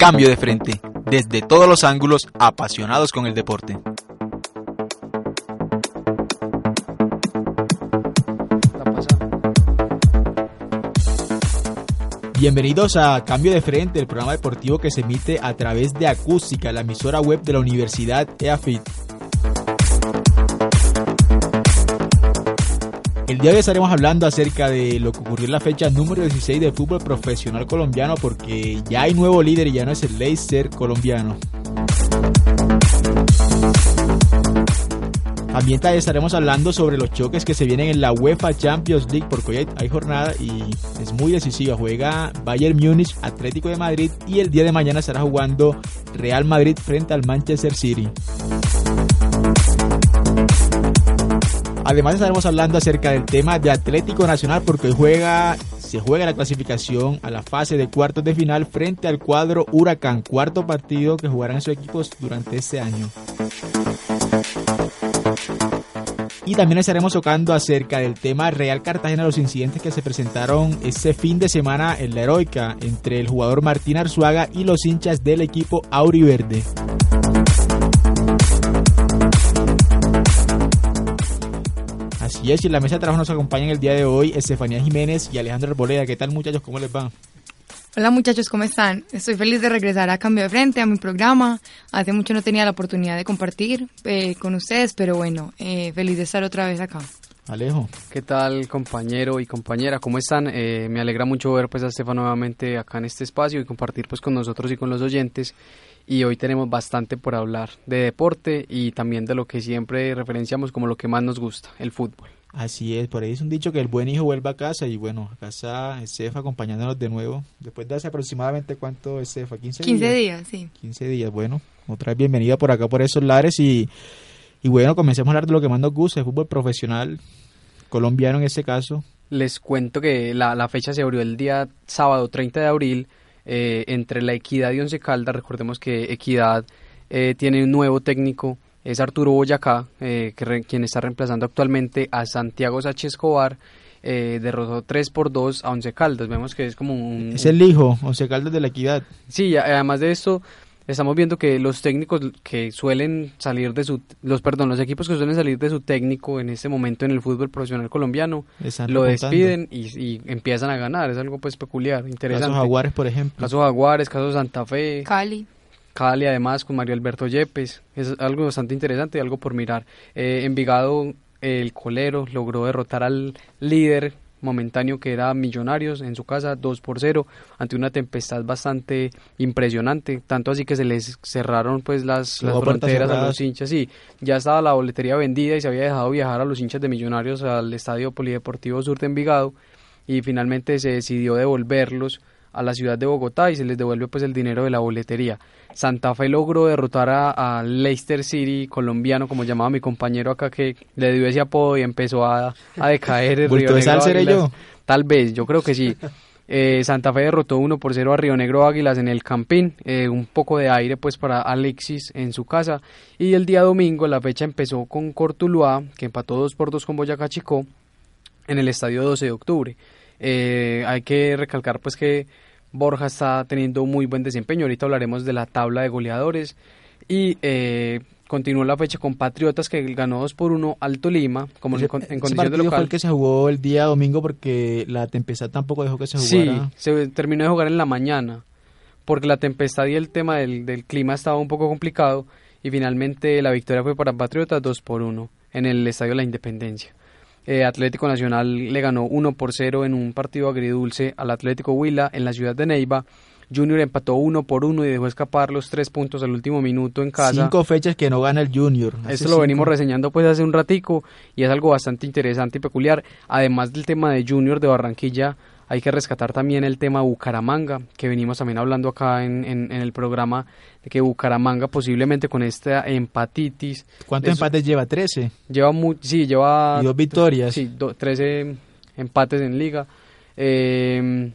Cambio de frente, desde todos los ángulos, apasionados con el deporte. Bienvenidos a Cambio de Frente, el programa deportivo que se emite a través de Acústica, la emisora web de la Universidad EAFIT. El día de hoy estaremos hablando acerca de lo que ocurrió en la fecha número 16 del fútbol profesional colombiano porque ya hay nuevo líder y ya no es el Leicester colombiano. También estaremos hablando sobre los choques que se vienen en la UEFA Champions League porque hoy hay, jornada y es muy decisiva. Juega Bayern Múnich, Atlético de Madrid y el día de mañana estará jugando Real Madrid frente al Manchester City. Además estaremos hablando acerca del tema de Atlético Nacional porque hoy juega se juega la clasificación a la fase de cuartos de final frente al cuadro Huracán, cuarto partido que jugarán sus equipos durante este año. Y también estaremos tocando acerca del tema Real Cartagena, los incidentes que se presentaron ese fin de semana en la heroica entre el jugador Martín Arzuaga y los hinchas del equipo Auriverde. Así es, y en la mesa de trabajo nos acompañan el día de hoy Estefanía Jiménez y Alejandro Arboleda. ¿Qué tal muchachos? ¿Cómo les va? Hola muchachos, ¿cómo están? Estoy feliz de regresar a Cambio de Frente, a mi programa. Hace mucho no tenía la oportunidad de compartir eh, con ustedes, pero bueno, eh, feliz de estar otra vez acá. Alejo. ¿Qué tal compañero y compañera? ¿Cómo están? Eh, me alegra mucho ver pues a Estefan nuevamente acá en este espacio y compartir pues con nosotros y con los oyentes. Y hoy tenemos bastante por hablar de deporte y también de lo que siempre referenciamos como lo que más nos gusta, el fútbol. Así es, por ahí es un dicho que el buen hijo vuelve a casa y bueno, a casa Estefa acompañándonos de nuevo. Después de hace aproximadamente cuánto Estefa, 15 días. 15 días, sí. 15 días, bueno, otra vez bienvenida por acá por esos lares y, y bueno, comencemos a hablar de lo que más nos gusta, el fútbol profesional colombiano en este caso. Les cuento que la, la fecha se abrió el día sábado 30 de abril eh, entre la Equidad y Once Caldas. Recordemos que Equidad eh, tiene un nuevo técnico es Arturo Boyacá, eh, quien está reemplazando actualmente a Santiago Sánchez Escobar. Eh, derrotó 3 por 2 a Once Caldas. Vemos que es como un. Es el hijo, Once Caldas de la Equidad. Sí, además de esto, estamos viendo que los técnicos que suelen salir de su. los Perdón, los equipos que suelen salir de su técnico en este momento en el fútbol profesional colombiano lo despiden y, empiezan a ganar. Es algo pues peculiar, interesante. Caso Jaguares, por ejemplo. Caso Jaguares, caso Santa Fe. Cali. Cali además con Mario Alberto Yepes, es algo bastante interesante, algo por mirar. Eh, Envigado, el colero, logró derrotar al líder momentáneo que era Millonarios en su casa 2 por 0 ante una tempestad bastante impresionante, tanto así que se les cerraron pues las, las fronteras a los hinchas, sí, ya estaba la boletería vendida y se había dejado viajar a los hinchas de Millonarios al Estadio Polideportivo Sur de Envigado y finalmente se decidió devolverlos a la ciudad de Bogotá y se les devuelve pues el dinero de la boletería. Santa Fe logró derrotar a, Leicester City colombiano, como llamaba mi compañero acá, que le dio ese apodo y empezó a, a decaer el Río Negro yo? Tal vez, yo creo que sí. Eh, Santa Fe derrotó 1 por 0 a Río Negro Águilas en el Campín, eh, un poco de aire pues para Alexis en su casa. Y el día domingo la fecha empezó con Cortuluá, que empató 2 por 2 con Boyacá Chicó en el estadio 12 de octubre. Eh, hay que recalcar pues que Borja está teniendo muy buen desempeño. Ahorita hablaremos de la tabla de goleadores. Y eh, continuó la fecha con Patriotas que ganó 2 por 1 al Tolima como en, condición de local. fue el que se jugó el día domingo porque la tempestad tampoco dejó que se jugara. Sí, se terminó de jugar en la mañana porque la tempestad y el tema del, del clima estaba un poco complicado y finalmente la victoria fue para Patriotas 2 por 1 en el Estadio de la Independencia. Eh, Atlético Nacional le ganó 1 por 0 en un partido agridulce al Atlético Huila en la ciudad de Neiva. Junior empató 1 por 1 y dejó escapar los tres puntos al último minuto en casa. Cinco fechas que no gana el Junior. Esto lo venimos reseñando pues hace un ratico y es algo bastante interesante y peculiar. Además del tema de Junior de Barranquilla, hay que rescatar también el tema Bucaramanga, que venimos también hablando acá en, en, el programa, de que Bucaramanga posiblemente con esta empatitis... ¿Cuántos empates lleva? ¿13? Lleva, sí, lleva... Y dos victorias. Sí, 13 empates en liga. Eh,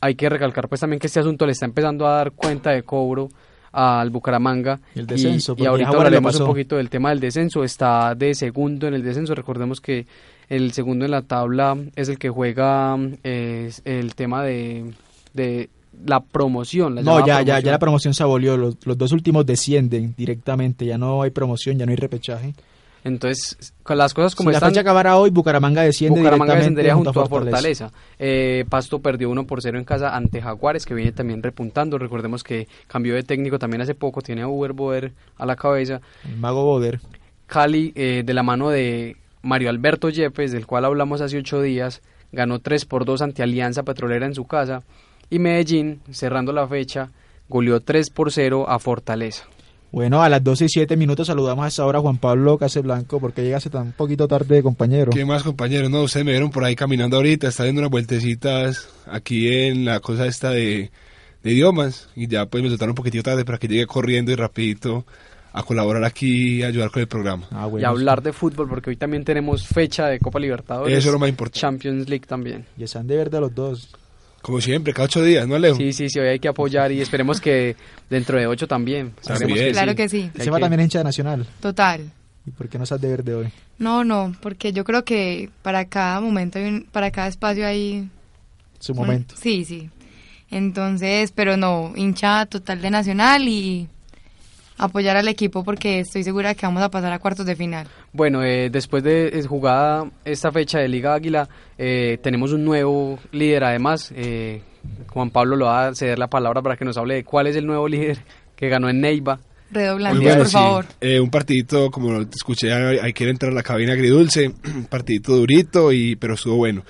hay que recalcar pues también que este asunto le está empezando a dar cuenta de cobro al Bucaramanga. El descenso. Y, ahorita hablaremos un poquito del tema del descenso. Está de segundo en el descenso. Recordemos que el segundo en la tabla es el que juega el tema de, de la promoción. La no, ya, ya, promoción. ya la promoción se abolió. Los, los dos últimos descienden directamente. Ya no hay promoción, ya no hay repechaje. Entonces, con las cosas como si están... la fecha acabara hoy, Bucaramanga desciende Bucaramanga descendería junto a Fortaleza. Eh, Pasto perdió 1 por 0 en casa ante Jaguares, que viene también repuntando. Recordemos que cambió de técnico también hace poco, tiene a Uber Boder a la cabeza. El mago Boder. Cali, eh, de la mano de Mario Alberto Yepes, del cual hablamos hace ocho días, ganó 3 por 2 ante Alianza Petrolera en su casa. Y Medellín, cerrando la fecha, goleó 3 por 0 a Fortaleza. Bueno, a las 12 y 7 minutos saludamos a esta hora a Juan Pablo Caseblanco, porque llegaste tan poquito tarde, compañero. ¿Qué más, compañero? No, ustedes me vieron por ahí caminando ahorita, está dando unas vueltecitas aquí en la cosa esta de, de idiomas, y ya pues me soltaron un poquitito tarde para que llegue corriendo y rapidito a colaborar aquí y ayudar con el programa. Ah, y bueno, hablar de fútbol, porque hoy también tenemos fecha de Copa Libertadores. Eso es lo más importante. Champions League también. Y están de verde los dos. Como siempre, cada ocho días, ¿no, Alejo? Sí, sí, sí, hoy hay que apoyar y esperemos que dentro de ocho también. Sabremos También. Claro que sí, Seba que- también hincha de Nacional. total. ¿Y por qué no estás de verde hoy? No, no, porque yo creo que para cada momento, hay un- para cada espacio hay... Su momento. Sí, sí. Entonces, pero no, hincha total de Nacional y apoyar al equipo porque estoy segura que vamos a pasar a cuartos de final. Bueno, eh, después de eh, jugada esta fecha de Liga Águila, eh, tenemos un nuevo líder además. eh, Juan Pablo lo va a ceder la palabra para que nos hable de cuál es el nuevo líder que ganó en Neiva. Bueno, por sí. favor. Eh, un partidito, como lo escuché, ahí ahí quiere entrar a la cabina agridulce, un partidito durito, y pero estuvo bueno.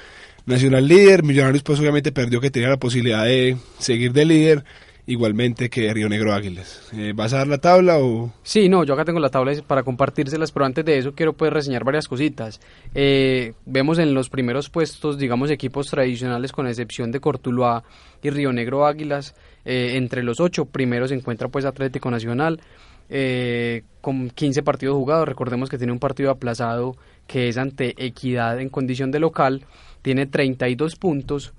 Nacional líder, Millonarios pues obviamente perdió que tenía la posibilidad de seguir de líder, igualmente que Río Negro Águilas. Eh, ¿Vas a dar la tabla o...? Sí, no, yo acá tengo la tabla para compartírselas, pero antes de eso quiero pues reseñar varias cositas. Eh, vemos en los primeros puestos, digamos, equipos tradicionales con excepción de Cortuluá y Río Negro Águilas. Eh, entre los ocho primeros se encuentra pues Atlético Nacional eh, con 15 partidos jugados. Recordemos que tiene un partido aplazado que es ante Equidad en condición de local. Tiene 32 puntos.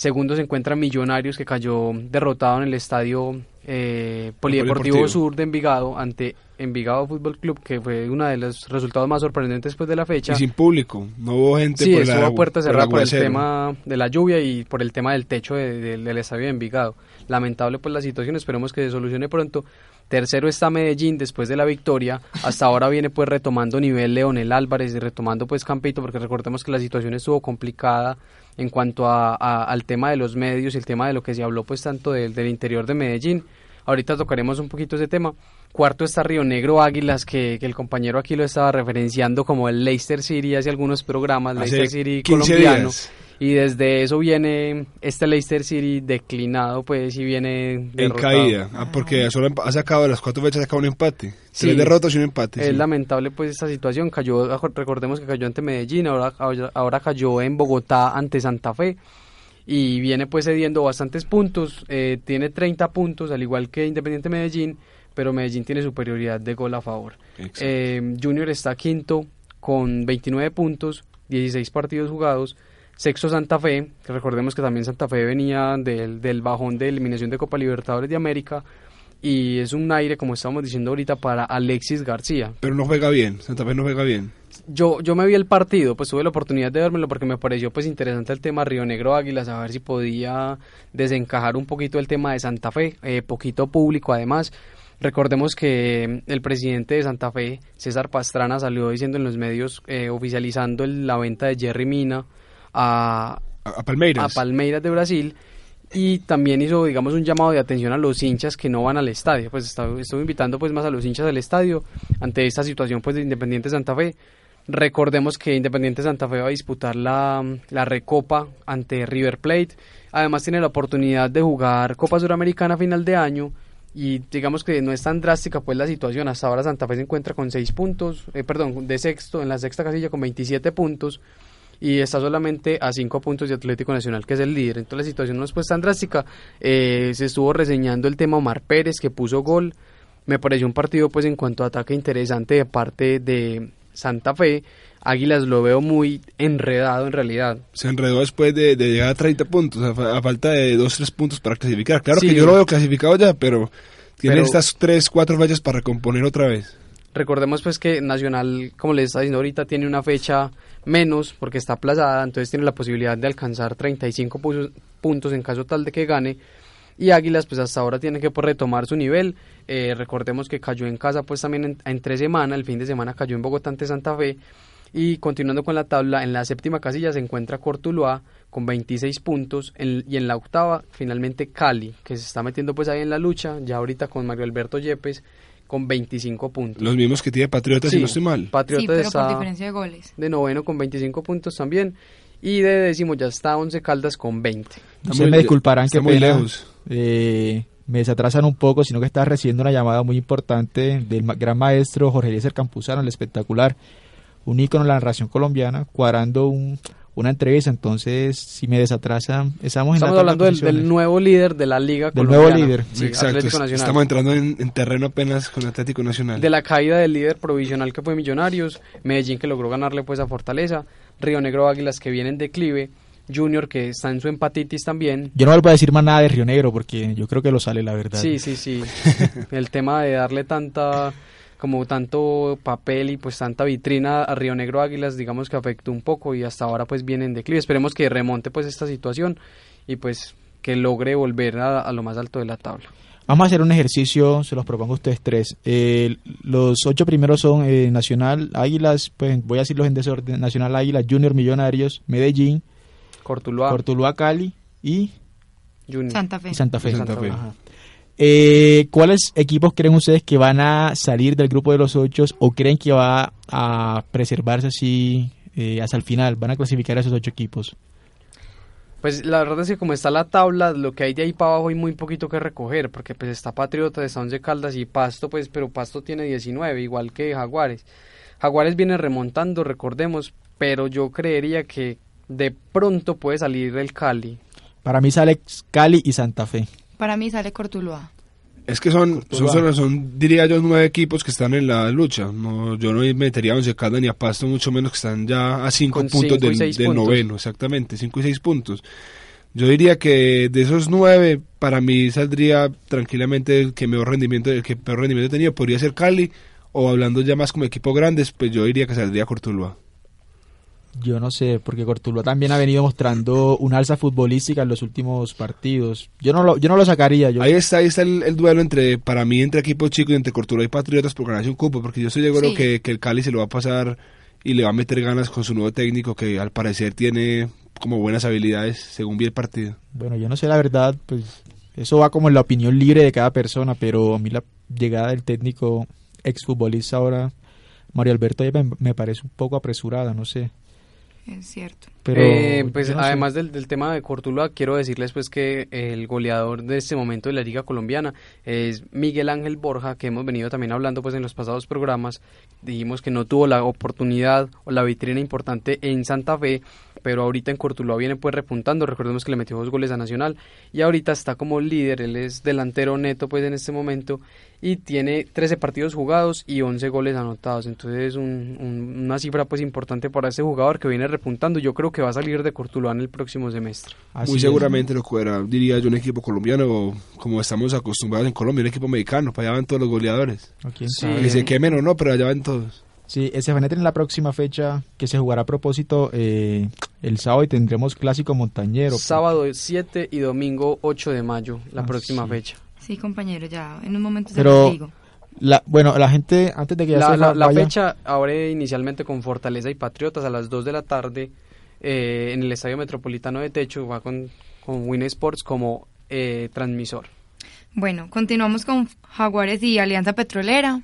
Segundo se encuentra Millonarios que cayó derrotado en el estadio eh, Polideportivo Polideportivo. Sur de Envigado ante Envigado Fútbol Club, que fue uno de los resultados más sorprendentes después de la fecha. Y sin público, no hubo gente Sí, por estuvo la a puerta cerrada por el tema de la lluvia y por el tema del techo de- de- del estadio de Envigado. Lamentable pues la situación, esperemos que se solucione pronto. Tercero está Medellín después de la victoria. Hasta ahora viene pues retomando nivel Leonel Álvarez y retomando pues Campito porque recordemos que la situación estuvo complicada en cuanto a, a- al tema de los medios y el tema de lo que se habló pues tanto del- del interior de Medellín. Ahorita tocaremos un poquito ese tema. Cuarto está Río Negro Águilas, que, que el compañero aquí lo estaba referenciando como el Leicester City hace algunos programas, Hace Leicester City 15 colombiano. días. Y desde eso viene este Leicester City declinado, pues, y viene En derrotado. caída, ah, porque solo empa- ha sacado de las cuatro fechas, ha sacado un empate. Sí. Tres derrotas y un empate. Es sí. lamentable pues esta situación, cayó, recordemos que cayó ante Medellín, ahora, ahora- cayó en Bogotá ante Santa Fe y viene pues cediendo bastantes puntos, eh, tiene 30 puntos al igual que Independiente Medellín, pero Medellín tiene superioridad de gol a favor. Eh, Junior está quinto con 29 puntos, 16 partidos jugados. Sexto Santa Fe, que recordemos que también Santa Fe venía del, del bajón de eliminación de Copa Libertadores de América. Y es un aire, como estábamos diciendo ahorita, para Alexis García. Pero no juega bien, Santa Fe no juega bien. Yo, yo me vi el partido, pues tuve la oportunidad de vérmelo porque me pareció pues interesante el tema Río Negro Águilas, a ver si podía desencajar un poquito el tema de Santa Fe, eh, poquito público además. Recordemos que el presidente de Santa Fe, César Pastrana, salió diciendo en los medios, eh, oficializando el- la venta de Jerry Mina a, A, Palmeiras. a Palmeiras de Brasil y también hizo digamos un llamado de atención a los hinchas que no van al estadio. Pues estuvo invitando pues más a los hinchas al estadio ante esta situación pues de Independiente Santa Fe. Recordemos que Independiente Santa Fe va a disputar la, la recopa ante River Plate. Además tiene la oportunidad de jugar Copa Suramericana a final de año y digamos que no es tan drástica pues la situación. Hasta ahora Santa Fe se encuentra con 6 puntos eh, perdón de sexto en la sexta casilla con 27 puntos y está solamente a 5 puntos de Atlético Nacional, que es el líder. Entonces la situación no es pues tan drástica. Eh, se estuvo reseñando el tema Omar Pérez, que puso gol. Me pareció un partido pues en cuanto a ataque interesante de parte de Santa Fe. Águilas lo veo muy enredado en realidad. Se enredó después de, de llegar a 30 puntos, a, a falta de 2-3 puntos para clasificar. Claro Sí. que yo lo veo clasificado ya, pero tiene Pero- estas 3-4 fechas para recomponer otra vez. Recordemos pues que Nacional, como les está diciendo ahorita, tiene una fecha menos porque está aplazada, entonces tiene la posibilidad de alcanzar 35 pu- puntos en caso tal de que gane. y Águilas pues hasta ahora tiene que pues, retomar su nivel. Eh, recordemos que cayó en casa pues también en, en tres semanas, el fin de semana cayó en Bogotá ante Santa Fe y continuando con la tabla, en la séptima casilla se encuentra Cortuluá con 26 puntos y en la octava finalmente Cali, que se está metiendo pues ahí en la lucha, ya ahorita con Mario Alberto Yepes con 25 puntos. Los mismos que tiene Patriotas, si no estoy mal. Patriotas sí, pero está por diferencia de goles. de noveno con 25 puntos también y de décimo ya está Once Caldas con 20. Ustedes me disculparán que está muy pena, lejos. eh, me desatrasan un poco, sino que estaba recibiendo una llamada muy importante del gran maestro Jorge Eliezer Campuzano, el espectacular, un ícono de la narración colombiana, cuadrando un- una entrevista. Entonces, si me desatrasan, estamos en Estamos hablando de del, nuevo líder de la liga Del colombiana, nuevo líder. sí, Exacto, Atlético es- Nacional. estamos entrando en, en terreno apenas con Atlético Nacional. de la caída del líder provisional que fue Millonarios, Medellín que logró ganarle pues a Fortaleza, Río Negro Águilas que viene en declive, Junior que está en su empatitis también. Yo no vuelvo a decir más nada de Río Negro porque yo creo que lo sale la verdad. Sí, sí, sí. El tema de darle tanta como tanto papel y pues tanta vitrina a Río Negro Águilas, digamos que afectó un poco y hasta ahora pues viene en declive. Esperemos que remonte pues esta situación y pues que logre volver a, a lo más alto de la tabla. Vamos a hacer un ejercicio, se los propongo a ustedes tres. Eh, los ocho primeros son eh, Nacional, Águilas, pues voy a decirlos en desorden. Nacional, Águilas, Junior, Millonarios, Medellín, Cortuluá, Cortuluá, Cali y, Junior. Santa Fe. y Santa Fe. Santa Fe. Eh, ¿Cuáles equipos creen ustedes que van a salir del grupo de los ocho o creen que va a preservarse así eh, hasta el final? ¿Van a clasificar a esos ocho equipos? Pues la verdad es que como está la tabla, lo que hay de ahí para abajo hay muy poquito que recoger, porque pues está Patriota, está Once Caldas y Pasto, pues, pero Pasto tiene 19, igual que Jaguares. Jaguares viene remontando, recordemos, pero yo creería que de pronto puede salir el Cali. Para mí sale Cali y Santa Fe. Para mí sale Cortuluá. Es que son, son, solo- son, diría yo, nueve equipos que están en la lucha. No, yo no metería a Once Caldas ni a Pasto, mucho menos que están ya a cinco Con puntos cinco del, seis del puntos. noveno, exactamente, cinco y seis puntos. Yo diría que de esos nueve, para mí saldría tranquilamente el que mejor rendimiento, el que peor rendimiento he tenido, podría ser Cali, o hablando ya más como equipos grandes, pues yo diría que saldría Cortuluá. Yo no sé, porque Cortuluá también ha venido mostrando una alza futbolística en los últimos partidos. Yo no lo, yo no lo sacaría. Yo, Ahí está, ahí está el, el duelo entre, para mí, entre equipos chicos y entre Cortuluá y Patriotas por ganarse un cupo, porque yo estoy seguro Sí. que, que el Cali se lo va a pasar y le va a meter ganas con su nuevo técnico, que al parecer tiene como buenas habilidades, según vi el partido. Bueno, yo no sé la verdad, pues eso va como en la opinión libre de cada persona, pero a mí la llegada del técnico exfutbolista ahora, Mario Alberto, me parece un poco apresurada, no sé. Es cierto. Pero Eh, pues no además del, del tema de Cortuluá, quiero decirles pues que el goleador de este momento de la Liga Colombiana es Miguel Ángel Borja, que hemos venido también hablando pues en los pasados programas. Dijimos que no tuvo la oportunidad o la vitrina importante en Santa Fe, pero ahorita en Cortuluá viene pues repuntando. Recordemos que le metió dos goles a Nacional y ahorita está como líder. Él es delantero neto pues en este momento y tiene 13 partidos jugados y 11 goles anotados. Entonces es un- un- una cifra pues importante para este jugador que viene repuntando. Yo creo que va a salir de Cortuluá en el próximo semestre. Así Muy es. seguramente lo fuera, diría yo, un equipo colombiano, o como estamos acostumbrados en Colombia, un equipo mexicano, para allá van todos los goleadores. ¿O quién Sí. Que se quemen o no, pero allá van todos. Sí, ese Fanete en la próxima fecha que se jugará a propósito eh, el sábado y tendremos clásico montañero. Sábado 7 y domingo 8 de mayo, la Ah, próxima sí. fecha. Sí, compañero, ya en un momento se Pero- digo. La, bueno, la gente, antes de que ya La, se la- la vaya- fecha abre inicialmente con Fortaleza y Patriotas a las 2 de la tarde eh, en el Estadio Metropolitano de Techo, va con, con Win Sports como eh, transmisor. Bueno, continuamos con Jaguares y Alianza Petrolera.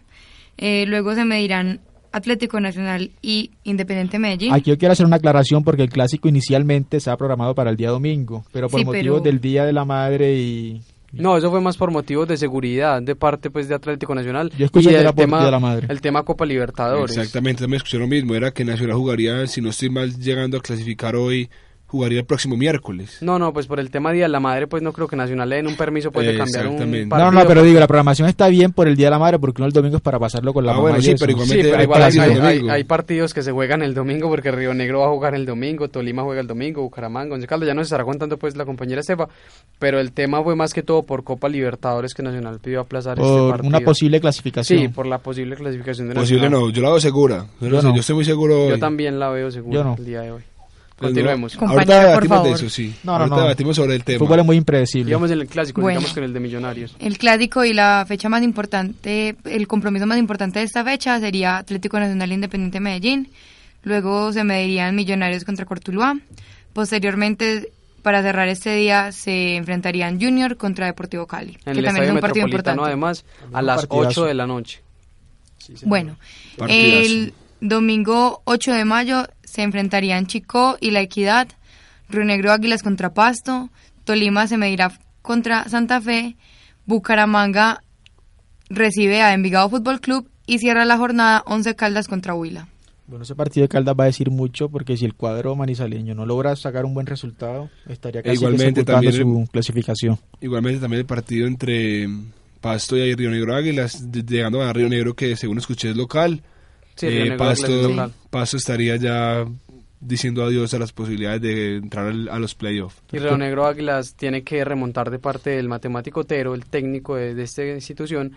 Eh, luego se medirán Atlético Nacional y Independiente Medellín. Aquí yo quiero hacer una aclaración porque el clásico inicialmente estaba programado para el día domingo, pero por Sí, motivos pero- del Día de la Madre y... No, eso fue más por motivos de seguridad de parte pues de Atlético Nacional Yo escuché y que el era por tema, Día de la Madre. el tema Copa Libertadores. Exactamente, también escuché lo mismo, era que Nacional jugaría, si no estoy mal llegando a clasificar hoy, jugaría el próximo miércoles. No, no, pues por el tema Día de la Madre, pues no creo que Nacional le den un permiso pues, de cambiar un Exactamente. partido. No, no, pero digo, la programación está bien por el Día de la Madre porque no el domingo es para pasarlo con la Ah, mamá bueno, y sí, eso. pero igual- Sí, pero hay igual hay, partidos hay- hay- que se juegan el domingo porque Río Negro va a jugar el domingo, Tolima juega el domingo, Bucaramanga, Once Caldas, ya nos estará contando pues la compañera Estefa, pero el tema fue más que todo por Copa Libertadores que Nacional pidió aplazar este por partido. una posible clasificación. Sí, por la posible clasificación de Posible Nacional. no, yo la veo segura. Yo, no Yo sé, no. yo estoy muy seguro Yo hoy. también la veo Yo no. el día de hoy. Continuemos. Compañero, Ahorita por debatimos de eso, sí. No, no, Ahorita no. debatimos sobre el El tema. fútbol es muy impredecible. Digamos en el clásico, Bueno. digamos con el de Millonarios. El clásico y la fecha más importante, el compromiso más importante de esta fecha sería Atlético Nacional Independiente Medellín. Luego se medirían Millonarios contra Cortuluá. Posteriormente, para cerrar este día, se enfrentarían Junior contra Deportivo Cali, En que el también es un partido importante. además, a las partidazo. 8 de la noche. Bueno, Partidazo. el domingo 8 de mayo se enfrentarían Chico y La Equidad, Río Negro Águilas contra Pasto, Tolima se medirá contra Santa Fe, Bucaramanga recibe a Envigado Fútbol Club y cierra la jornada 11 Caldas contra Huila. Bueno, ese partido de Caldas va a decir mucho porque si el cuadro manizaleño no logra sacar un buen resultado, estaría casi igualmente también- su clasificación. Igualmente también el partido entre Pasto y Río Negro Águilas, de- llegando a Río Negro que según escuché es local. Sí, Eh, Pasto. Pasto estaría ya diciendo adiós a las posibilidades de entrar al- a los playoffs. Y Río Negro Águilas tiene que remontar de parte del matemático Otero, el técnico de, de esta institución,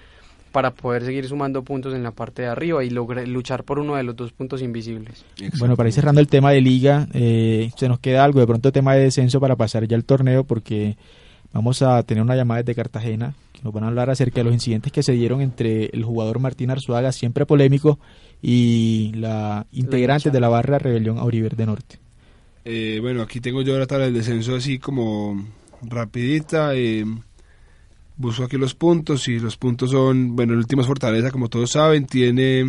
para poder seguir sumando puntos en la parte de arriba y lograr luchar por uno de los dos puntos invisibles. Bueno, para ir cerrando el tema de liga, eh, se nos queda algo de pronto tema de descenso para pasar ya al torneo porque vamos a tener una llamada desde Cartagena que nos van a hablar acerca de los incidentes que se dieron entre el jugador Martín Arzuaga, siempre polémico, y la integrante de la barra Rebelión Auriverde Norte. Eh, bueno, aquí tengo yo la tabla del descenso así como rapidita. eh, busco aquí los puntos y los puntos son, bueno, el último es Fortaleza, como todos saben, tiene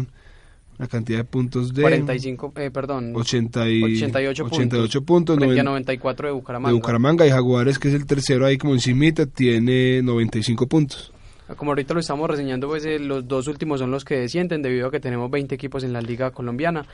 una cantidad de puntos de 45, eh, perdón, 80 y- 88 puntos, 88 puntos, a noven- 94 de Bucaramanga. de Bucaramanga y Jaguares, que es el tercero ahí como encimita, tiene 95 puntos. Como ahorita lo estamos reseñando, pues eh, los dos últimos son los que descienden debido a que tenemos 20 equipos en la liga colombiana.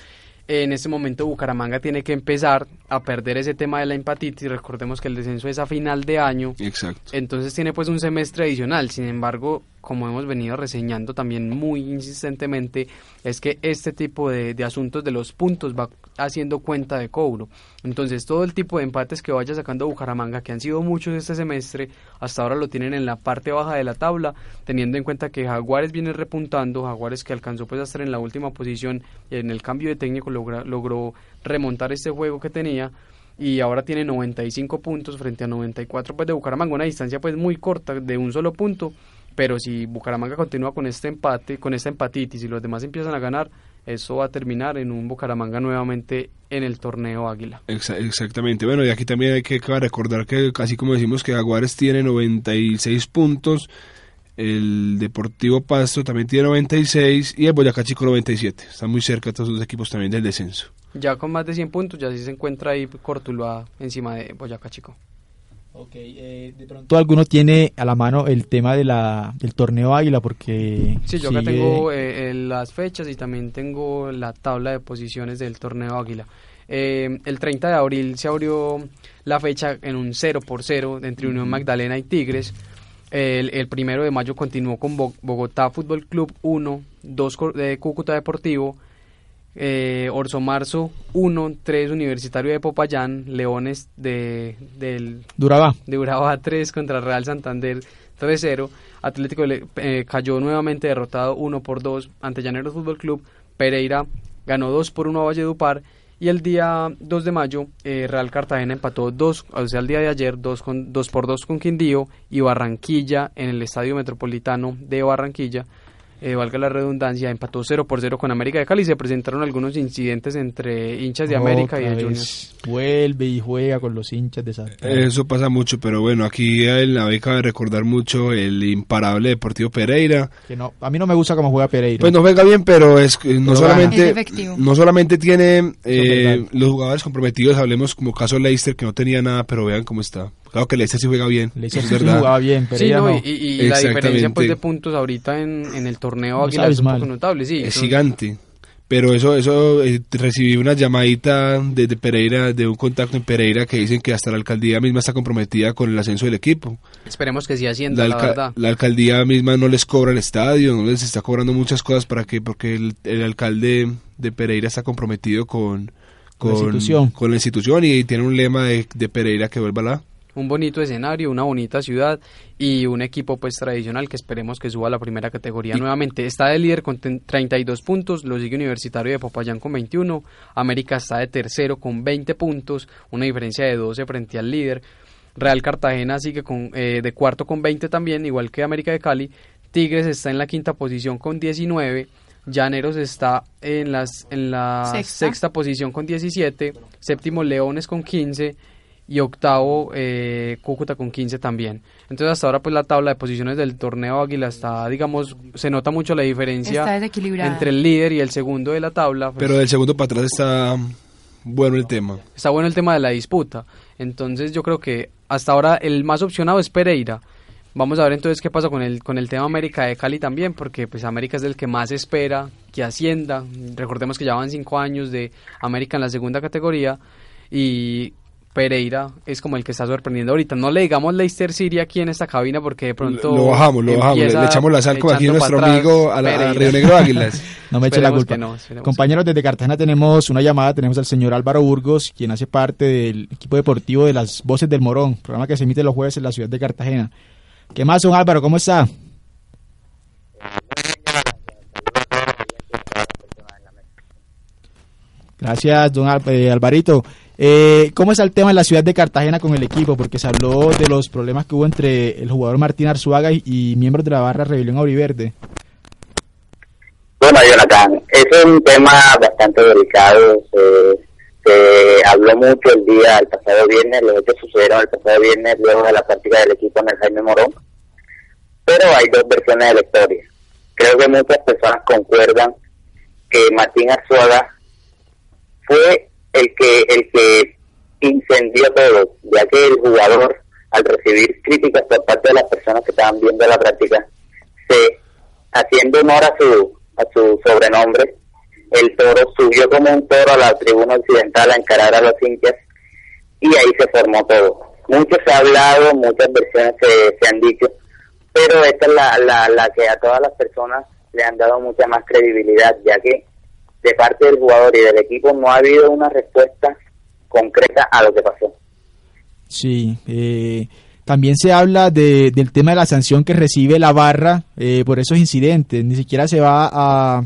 En este momento Bucaramanga tiene que empezar a perder ese tema de la empatitis. Recordemos que el descenso es a final de año. Exacto. Entonces tiene pues un semestre adicional. Sin embargo, como hemos venido reseñando también muy insistentemente, es que este tipo de, asuntos de los puntos va haciendo cuenta de cobro. Entonces todo el tipo de empates que vaya sacando Bucaramanga, que han sido muchos este semestre, hasta ahora lo tienen en la parte baja de la tabla, teniendo en cuenta que Jaguares viene repuntando, Jaguares que alcanzó pues a estar en la última posición en el cambio de técnico logra- logró remontar este juego que tenía y ahora tiene 95 puntos frente a 94 pues de Bucaramanga, una distancia pues muy corta de un solo punto, pero si Bucaramanga continúa con este empate, con esta empatitis y los demás empiezan a ganar, eso va a terminar en un Bucaramanga nuevamente en el torneo Águila. Exa- exactamente. Bueno, y aquí también hay que recordar que, así como decimos que Jaguares tiene 96 puntos, el Deportivo Pasto también tiene 96 y el Boyacá Chico 97. Están muy cerca todos los equipos también del descenso. Ya con más de 100 puntos, ya sí se encuentra ahí Cortuluá encima de Boyacá Chico. De pronto alguno tiene a la mano el tema de la, del torneo Águila porque Sí, yo acá sigue- tengo eh, eh, las fechas y también tengo la tabla de posiciones del torneo Águila. Eh, el 30 de abril se abrió la fecha en un 0 por 0 entre Unión Magdalena y Tigres. El, el primero de mayo continuó con Bo- Bogotá Fútbol Club 1, 2 de Cúcuta Deportivo, eh, Orso Marzo 1, 3 Universitario de Popayán, Leones de, del Duraba. de Urabá 3 contra Real Santander 3-0. Atlético eh, cayó nuevamente derrotado 1 por 2 ante Llaneros Fútbol Club. Pereira ganó 2 por 1 a Valledupar. Y el día 2 de mayo, eh, Real Cartagena empató 2, o sea, el día de ayer, 2, con, 2 por 2 con Quindío y Barranquilla en el Estadio Metropolitano de Barranquilla. Eh, valga la redundancia, empató 0 por 0 con América de Cali. Se presentaron algunos incidentes entre hinchas de América y de Junior. vez Vuelve y juega con los hinchas de Santa Eso pasa mucho, pero bueno, aquí en la beca de recordar mucho el imparable Deportivo Pereira. Que no, a mí no me gusta cómo juega Pereira. Pues no juega bien, pero es no Pero solamente. Es no solamente tiene eh, los jugadores comprometidos, hablemos como caso Leicester que no tenía nada, pero vean cómo está. Claro que Leicester sí juega bien, Leicester es sí jugaba bien, Sí, no, no. y, la diferencia pues, de puntos ahorita en, en el torneo Es Águila es un poco notable, sí. es son- gigante. Pero eso, eso eh, recibí una llamadita desde Pereira, de un contacto en Pereira que dicen que hasta la alcaldía misma está comprometida con el ascenso del equipo. Esperemos que sí La, ascienda, la, verdad. la alcaldía misma no les cobra el estadio, no les está cobrando muchas cosas para que, porque el, el alcalde de Pereira está comprometido con, Con la con, institución. con la institución y tiene un lema de, de Pereira que vuelva la. Un bonito escenario, una bonita ciudad y un equipo pues tradicional que esperemos que suba a la primera categoría nuevamente. Está de líder con 32 puntos, lo sigue Universitario de Popayán con 21, América está de tercero con 20 puntos, una diferencia de 12 frente al líder. Real Cartagena sigue con, eh, de cuarto con 20 también, igual que América de Cali. Tigres está en la quinta posición con 19 Llaneros está en, las, en la sexta. posición con 17, séptimo Leones con 15 y octavo eh, Cúcuta con 15 también. Entonces hasta ahora pues la tabla de posiciones del torneo Águila está, digamos, se nota mucho la diferencia entre el líder y el segundo de la tabla. Pues. Pero del segundo para atrás está bueno el tema. Está bueno el tema de la disputa. Entonces yo creo que hasta ahora el más opcionado es Pereira Vamos a ver entonces qué pasa con el, con el tema América de Cali también, porque pues América es el que más espera que ascienda. Recordemos que ya van cinco años de América en la segunda categoría y Pereira es como el que está sorprendiendo ahorita. No le digamos Leicester City aquí en esta cabina porque de pronto. Lo bajamos, lo bajamos. Le, echamos la sal como aquí nuestro amigo a, la, Río Negro Águilas. no me eche la culpa. Compañeros, desde Cartagena tenemos una llamada. Tenemos al señor Álvaro Burgos, quien hace parte del equipo deportivo de las Voces del Morón, programa que se emite los jueves en la ciudad de Cartagena. ¿Qué más, don Álvaro? ¿Cómo está? Gracias, don eh, Alvarito. Eh, ¿Cómo está el tema en la ciudad de Cartagena con el equipo? Porque se habló de los problemas que hubo entre el jugador Martín Arzuaga y, miembros de la barra Rebelión Auriverde. Bueno, Jonathan, es un tema bastante delicado. se habló mucho el día, el pasado viernes, los hechos sucedieron el pasado viernes luego de la práctica del equipo en el Jaime Morón pero hay dos versiones de la historia. Creo que muchas personas concuerdan que Martín Arzuaga fue el que el que incendió todo, ya que el jugador, al recibir críticas por parte de las personas que estaban viendo la práctica, se haciendo honor a su a su sobrenombre, el toro subió como un toro a la tribuna occidental a encarar a los hinchas y ahí se formó todo. Mucho se ha hablado, muchas versiones se, se han dicho, pero esta es la, la, la que a todas las personas le han dado mucha más credibilidad, ya que de parte del jugador y del equipo no ha habido una respuesta concreta a lo que pasó. Sí, eh, también se habla de, del tema de la sanción que recibe la barra eh, por esos incidentes. Ni siquiera se va a,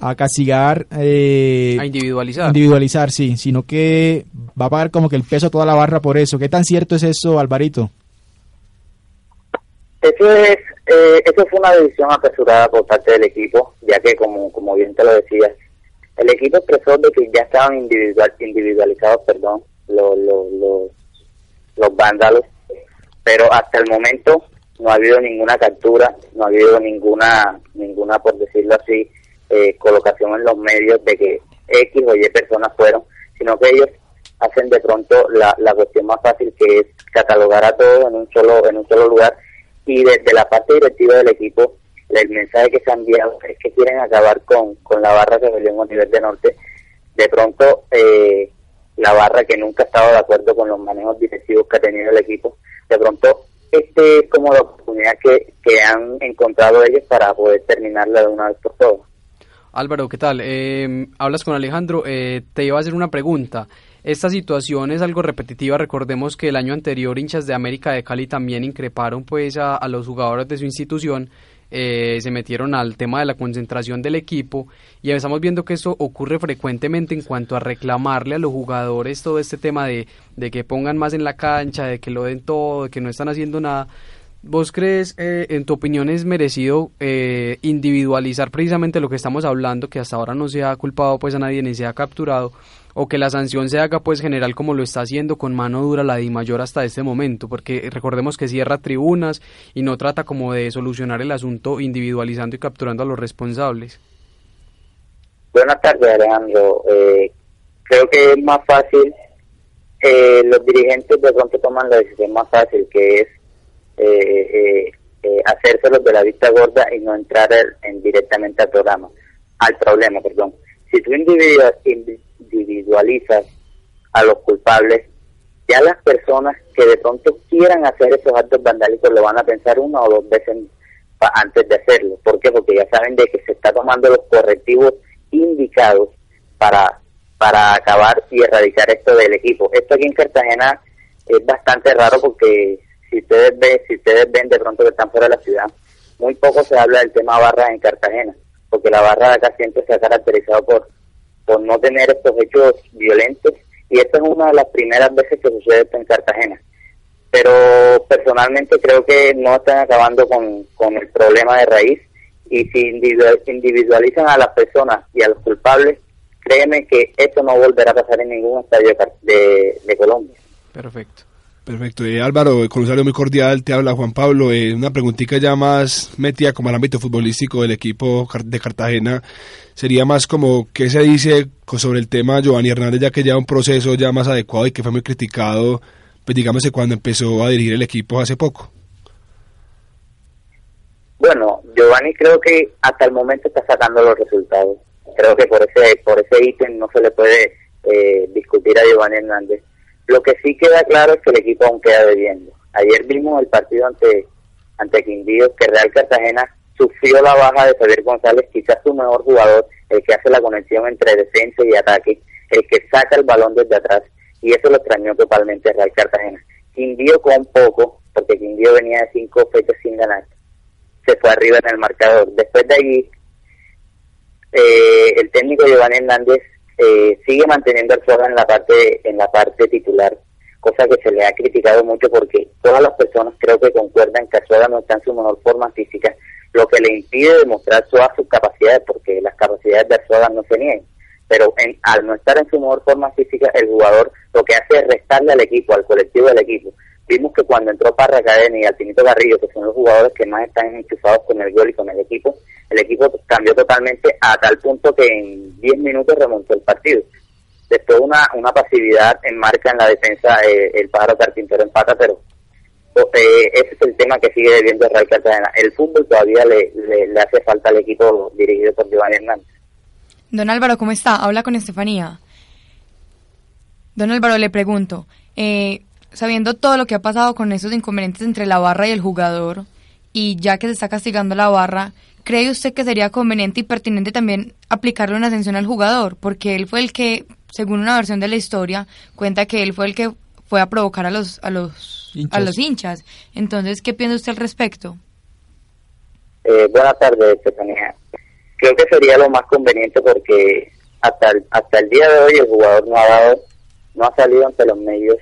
a castigar. Eh, a individualizar. individualizar, sí, sino que va a pagar como que el peso a toda la barra por eso. ¿Qué tan cierto es eso, Alvarito? Eso es, eh, eso fue una decisión apresurada por parte del equipo, ya que como, como bien te lo decía, el equipo expresó de que ya estaban individual, individualizados, perdón, los, los, los, vándalos, pero hasta el momento no ha habido ninguna captura, no ha habido ninguna, ninguna por decirlo así, eh, colocación en los medios de que X o Y personas fueron, sino que ellos hacen de pronto la, la cuestión más fácil que es catalogar a todos en un solo en un solo lugar y desde la parte directiva del equipo el mensaje que se ha enviado es que quieren acabar con, con la barra que salió en nivel de Norte. De pronto, eh, la barra que nunca ha estado de acuerdo con los manejos directivos que ha tenido el equipo, de pronto este es como la oportunidad que, que han encontrado ellos para poder terminarla de una vez por todas. Álvaro, ¿qué tal? Eh, hablas con Alejandro. Eh, te iba a hacer una pregunta. Esta situación es algo repetitiva. Recordemos que el año anterior hinchas de América de Cali también increparon pues a, los jugadores de su institución. Eh, se metieron al tema de la concentración del equipo y estamos viendo que eso ocurre frecuentemente en cuanto a reclamarle a los jugadores todo este tema de, de que pongan más en la cancha, de que lo den todo, de que no están haciendo nada. ¿Vos crees, eh, en tu opinión, es merecido eh, individualizar precisamente lo que estamos hablando, que hasta ahora no se ha culpado pues a nadie ni se ha capturado, o que la sanción se haga pues general como lo está haciendo con mano dura la Di Mayor hasta este momento, porque recordemos que cierra tribunas y no trata como de solucionar el asunto individualizando y capturando a los responsables. Buenas tardes Alejandro, eh, creo que es más fácil, eh, los dirigentes de pronto toman la decisión más fácil que es eh, eh, hacérselos de la vista gorda y no entrar en, directamente al programa, al problema, perdón. Si tú individual, individualizas a los culpables, ya las personas que de pronto quieran hacer esos actos vandálicos lo van a pensar una o dos veces antes de hacerlo. ¿Por qué? Porque ya saben de que se está tomando los correctivos indicados para, para acabar y erradicar esto del equipo. Esto aquí en Cartagena es bastante raro porque si ustedes ven, si ustedes ven de pronto que están fuera de la ciudad, muy poco se habla del tema barra en Cartagena, porque la barra de acá siempre se ha caracterizado por, por no tener estos hechos violentos y esta es una de las primeras veces que sucede esto en Cartagena. Pero personalmente creo que no están acabando con, con el problema de raíz y si individualizan a las personas y a los culpables, créeme que esto no volverá a pasar en ningún estadio de, de Colombia. Perfecto. Perfecto. Eh, Álvaro, con un saludo muy cordial, te habla Juan Pablo. Eh, una preguntita ya más metida como al ámbito futbolístico del equipo de Cartagena. Sería más como, ¿qué se dice sobre el tema Giovanni Hernández, ya que ya un proceso ya más adecuado y que fue muy criticado, pues digamos, cuando empezó a dirigir el equipo hace poco? Bueno, Giovanni creo que hasta el momento está sacando los resultados. Creo que por ese por ese ítem no se le puede eh, discutir a Giovanni Hernández lo que sí queda claro es que el equipo aún queda debiendo. Ayer vimos el partido ante, ante Quindío, que Real Cartagena sufrió la baja de Javier González, quizás su mejor jugador, el que hace la conexión entre defensa y ataque, el que saca el balón desde atrás, y eso lo extrañó totalmente Real Cartagena. Quindío con poco, porque Quindío venía de cinco fechas sin ganar, se fue arriba en el marcador. Después de allí, eh, el técnico Giovanni Hernández eh, sigue manteniendo al Soda en la parte en la parte titular, cosa que se le ha criticado mucho porque todas las personas creo que concuerdan que Arzuaga no está en su mejor forma física, lo que le impide demostrar todas sus capacidades, porque las capacidades de Arzuaga no se niegan. Pero en, al no estar en su mejor forma física, el jugador lo que hace es restarle al equipo, al colectivo del equipo. Vimos que cuando entró Parra Cadena y Altinito Garrillo, que son los jugadores que más están enchufados con el gol y con el equipo, el equipo cambió totalmente a tal punto que en 10 minutos remontó el partido. Después una, una pasividad en marca en la defensa, eh, el pájaro carpintero empata, pero eh, ese es el tema que sigue debiendo Real Cartagena. El fútbol todavía le, le, hace falta al equipo dirigido por Giovanni Hernández. Don Álvaro, ¿cómo está? Habla con Estefanía. Don Álvaro, le pregunto, eh, sabiendo todo lo que ha pasado con esos inconvenientes entre la barra y el jugador, y ya que se está castigando la barra, ¿cree usted que sería conveniente y pertinente también aplicarle una sanción al jugador? Porque él fue el que, según una versión de la historia, cuenta que él fue el que fue a provocar a los a los hinchas. a los hinchas. Entonces, ¿qué piensa usted al respecto? Eh, buenas tardes, Estefanía. Creo que sería lo más conveniente porque hasta el, hasta el día de hoy el jugador no ha dado, no ha salido ante los medios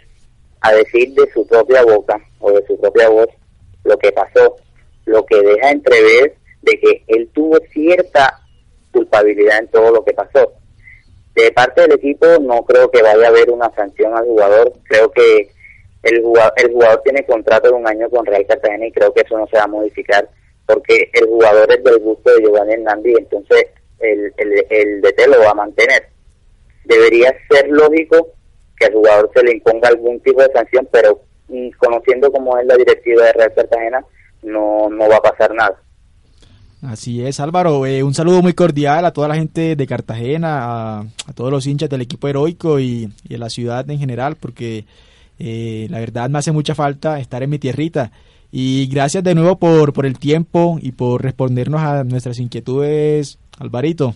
a decir de su propia boca o de su propia voz lo que pasó, lo que deja entrever de que él tuvo cierta culpabilidad en todo lo que pasó. De parte del equipo no creo que vaya a haber una sanción al jugador, creo que el jugador, el jugador tiene contrato de un año con Real Cartagena y creo que eso no se va a modificar porque el jugador es del gusto de Giovanni Hernández y entonces el, el, el DT lo va a mantener. Debería ser lógico que al jugador se le imponga algún tipo de sanción, pero mm, conociendo cómo es la directiva de Real Cartagena, no, no va a pasar nada. Así es, Álvaro. Eh, un saludo muy cordial a toda la gente de Cartagena, a, todos los hinchas del equipo heroico y, y a la ciudad en general, porque eh, la verdad me hace mucha falta estar en mi tierrita. Y gracias de nuevo por, por el tiempo y por respondernos a nuestras inquietudes, Alvarito.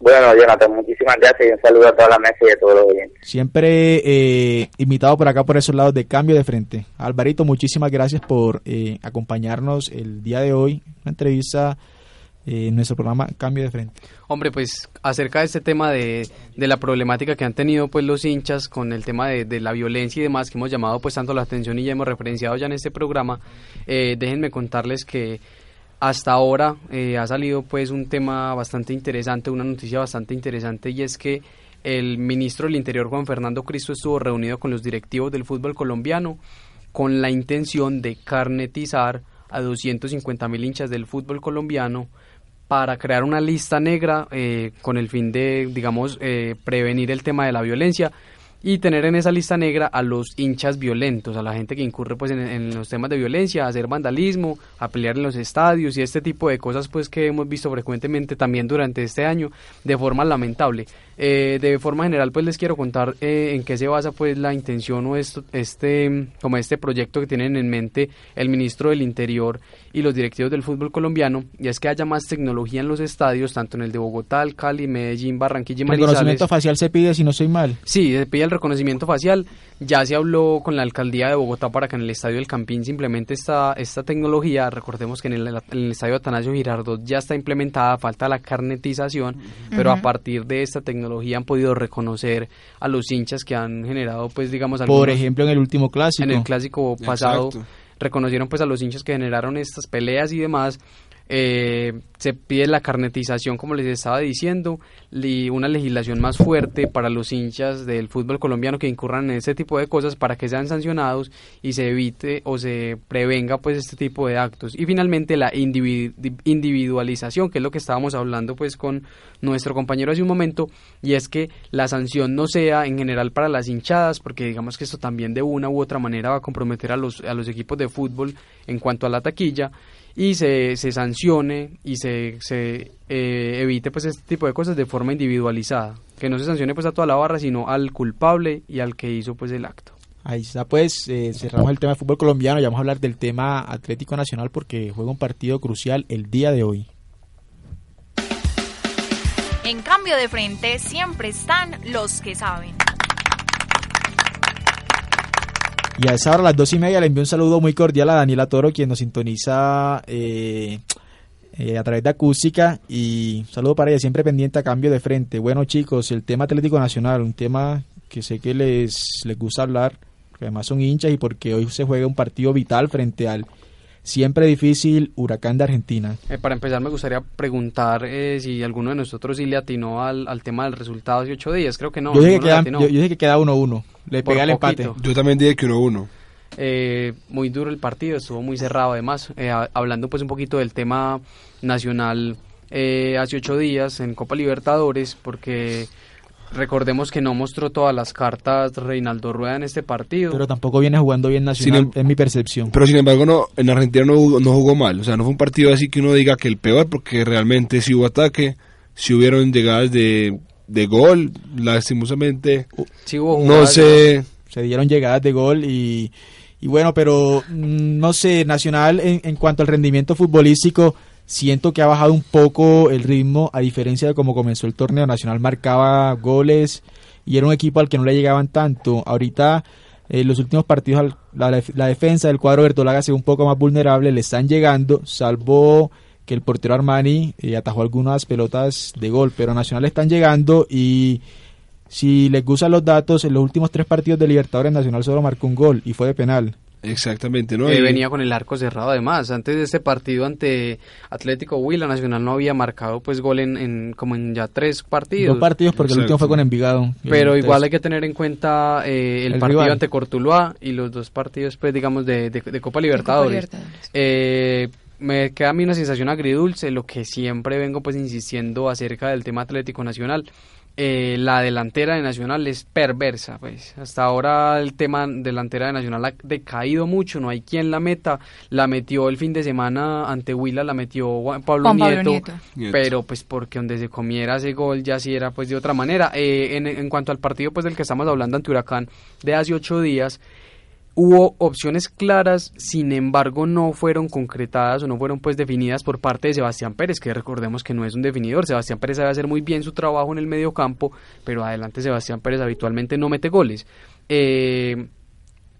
Bueno, Jonathan, muchísimas gracias y un saludo a toda la mesa y a todos los oyentes. Siempre eh, invitado por acá, por esos lados de Cambio de Frente. Alvarito, muchísimas gracias por eh, acompañarnos el día de hoy, una entrevista eh, en nuestro programa Cambio de Frente. Hombre, pues acerca de este tema de, de, la problemática que han tenido pues los hinchas con el tema de, de, la violencia y demás que hemos llamado pues tanto la atención y ya hemos referenciado ya en este programa, déjenme contarles que hasta ahora eh, ha salido pues un tema bastante interesante, una noticia bastante interesante y es que el ministro del Interior Juan Fernando Cristo estuvo reunido con los directivos del fútbol colombiano con la intención de carnetizar a 250 mil hinchas del fútbol colombiano para crear una lista negra eh, con el fin de, digamos, eh, prevenir el tema de la violencia y tener en esa lista negra a los hinchas violentos, a la gente que incurre pues en, los temas de violencia, a hacer vandalismo, a pelear en los estadios y este tipo de cosas pues que hemos visto frecuentemente también durante este año de forma lamentable. Eh, de forma general, pues les quiero contar eh, en qué se basa pues la intención o esto, este, como este proyecto que tienen en mente el ministro del Interior y los directivos del fútbol colombiano, y es que haya más tecnología en los estadios, tanto en el de Bogotá, el Cali, Medellín, Barranquilla y El reconocimiento facial se pide si no soy mal. Sí, se pide el reconocimiento facial. Ya se habló con la alcaldía de Bogotá para que en el estadio del Campín se implemente esta, esta tecnología. Recordemos que en el, en el estadio Atanasio Girardot ya está implementada, falta la carnetización, pero a partir de esta tecnología han podido reconocer a los hinchas que han generado, pues digamos, Por ejemplo, en el último clásico. en el clásico pasado Exacto. reconocieron pues a los hinchas que generaron estas peleas y demás. Eh, se pide la carnetización, como les estaba diciendo, y una legislación más fuerte para los hinchas del fútbol colombiano que incurran en ese tipo de cosas para que sean sancionados y se evite o se prevenga pues este tipo de actos. Y finalmente la individu- individualización, que es lo que estábamos hablando pues con nuestro compañero hace un momento, y es que la sanción no sea en general para las hinchadas, porque digamos que esto también de una u otra manera va a comprometer a los, a los equipos de fútbol en cuanto a la taquilla, y se, se sancione y se, se eh, evite pues este tipo de cosas de forma individualizada, que no se sancione pues a toda la barra, sino al culpable y al que hizo pues el acto. Ahí está, pues eh, cerramos el tema de fútbol colombiano y vamos a hablar del tema Atlético Nacional porque juega un partido crucial el día de hoy. En cambio de frente siempre están los que saben. Y a esa hora, a las dos y media, le envío un saludo muy cordial a Daniela Toro, quien nos sintoniza eh, eh, a través de acústica. Y un saludo para ella, siempre pendiente a cambio de frente. Bueno, chicos, el tema Atlético Nacional, un tema que sé que les, les gusta hablar, porque además son hinchas y porque hoy se juega un partido vital frente al siempre difícil Huracán de Argentina. Eh, para empezar, me gustaría preguntar eh, si alguno de nosotros sí le atinó al, al tema del resultado hace ocho días. Creo que no. yo, dije que queda, yo, yo dije que queda 1-1. Le Por pega el empate. Yo también dije que 1-1. Eh, muy duro el partido, estuvo muy cerrado además. Eh, hablando pues un poquito del tema nacional eh, hace ocho días en Copa Libertadores, porque recordemos que no mostró todas las cartas Reinaldo Rueda en este partido. Pero tampoco viene jugando bien Nacional, Sin em- es mi percepción. Pero sin embargo, no, en Argentina no, jugó- no jugó mal. O sea, no fue un partido así que uno diga que el peor, porque realmente sí hubo ataque, sí hubieron llegadas de, de gol. Lastimosamente, Sí hubo no jugadas, sé. se dieron llegadas de gol y, y bueno, pero mm, no sé, Nacional en, en cuanto al rendimiento futbolístico, siento que ha bajado un poco el ritmo, a diferencia de cómo comenzó el torneo. Nacional marcaba goles y era un equipo al que no le llegaban tanto. Ahorita, en los últimos partidos, la, la defensa del cuadro Bertolaga se ve un poco más vulnerable, le están llegando, salvo que el portero Armani eh, atajó algunas pelotas de gol, pero Nacional están llegando y si les gustan los datos, en los últimos tres partidos de Libertadores Nacional solo marcó un gol y fue de penal. Exactamente, ¿no? que Y- venía con el arco cerrado además. Antes de este partido ante Atlético Huila, Nacional no había marcado pues gol en, en- como en ya tres partidos. Dos partidos porque el último fue con Envigado. Pero igual hay que tener en cuenta eh, el, El partido rival. ante Cortuluá y los dos partidos, pues digamos, de, de- de Copa Libertadores. Libertadores. Eh, me queda a mí una sensación agridulce, lo que siempre vengo pues insistiendo acerca del tema Atlético Nacional. Eh, la delantera de Nacional es perversa, pues hasta ahora el tema delantera de Nacional ha decaído mucho, no hay quien la meta, la metió el fin de semana ante Huila, la metió Juan Pablo, Juan Pablo Nieto, Nieto. Nieto. pero pues porque donde se comiera ese gol ya sí era pues de otra manera. Eh, en, en cuanto al partido pues del que estamos hablando ante Huracán de hace ocho días, hubo opciones claras, sin embargo no fueron concretadas o no fueron pues definidas por parte de Sebastián Pérez, que recordemos que no es un definidor, Sebastián Pérez sabe hacer muy bien su trabajo en el medio campo, pero adelante Sebastián Pérez habitualmente no mete goles. Eh,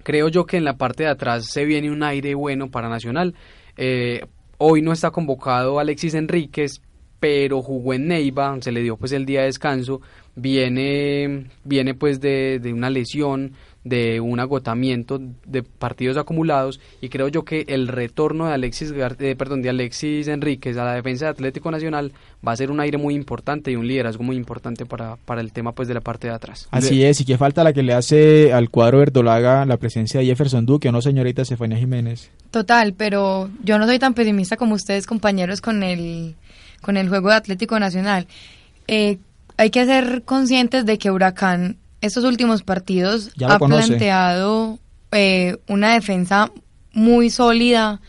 creo yo que en la parte de atrás se viene un aire bueno para Nacional. Eh, hoy no está convocado Alexis Enríquez, pero jugó en Neiva, se le dio pues el día de descanso, viene, viene pues de, de una lesión, de un agotamiento de partidos acumulados y creo yo que el retorno de Alexis Gar- eh, perdón de Alexis Enríquez a la defensa de Atlético Nacional va a ser un aire muy importante y un liderazgo muy importante para, para el tema pues de la parte de atrás. Así es, y que falta la que le hace al cuadro verdolaga la presencia de Jefferson Duque, ¿o no, señorita Estefania Jiménez? Total, pero yo no soy tan pesimista como ustedes, compañeros, con el, con el juego de Atlético Nacional. Eh, hay que ser conscientes de que Huracán, estos últimos partidos, Ya ha conoce. planteado eh, una defensa muy sólida,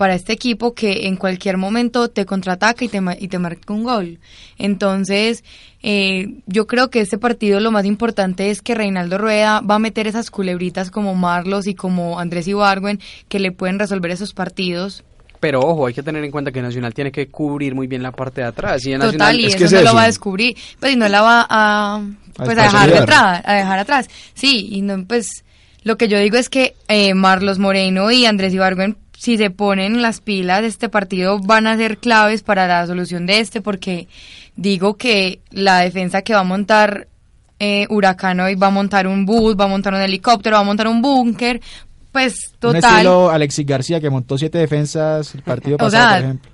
para este equipo que en cualquier momento te contraataca y te, y te marca un gol. Entonces, eh, yo creo que este partido lo más importante es que Reinaldo Rueda va a meter esas culebritas como Marlos y como Andrés Ibargüen que le pueden resolver esos partidos. Pero ojo, hay que tener en cuenta que Nacional tiene que cubrir muy bien la parte de atrás. Y Total, Nacional, y es eso que es no lo va a descubrir, pues y no la va a, pues, a a dejar atrás, a dejar atrás. Sí, y no, pues lo que yo digo es que eh, Marlos Moreno y Andrés Ibargüen, si se ponen las pilas de este partido, van a ser claves para la solución de este, porque digo que la defensa que va a montar eh, Huracán hoy va a montar un bus, va a montar un helicóptero, va a montar un búnker, pues Un total. estilo Alexis García que montó siete defensas el partido O pasado, sea, por ejemplo.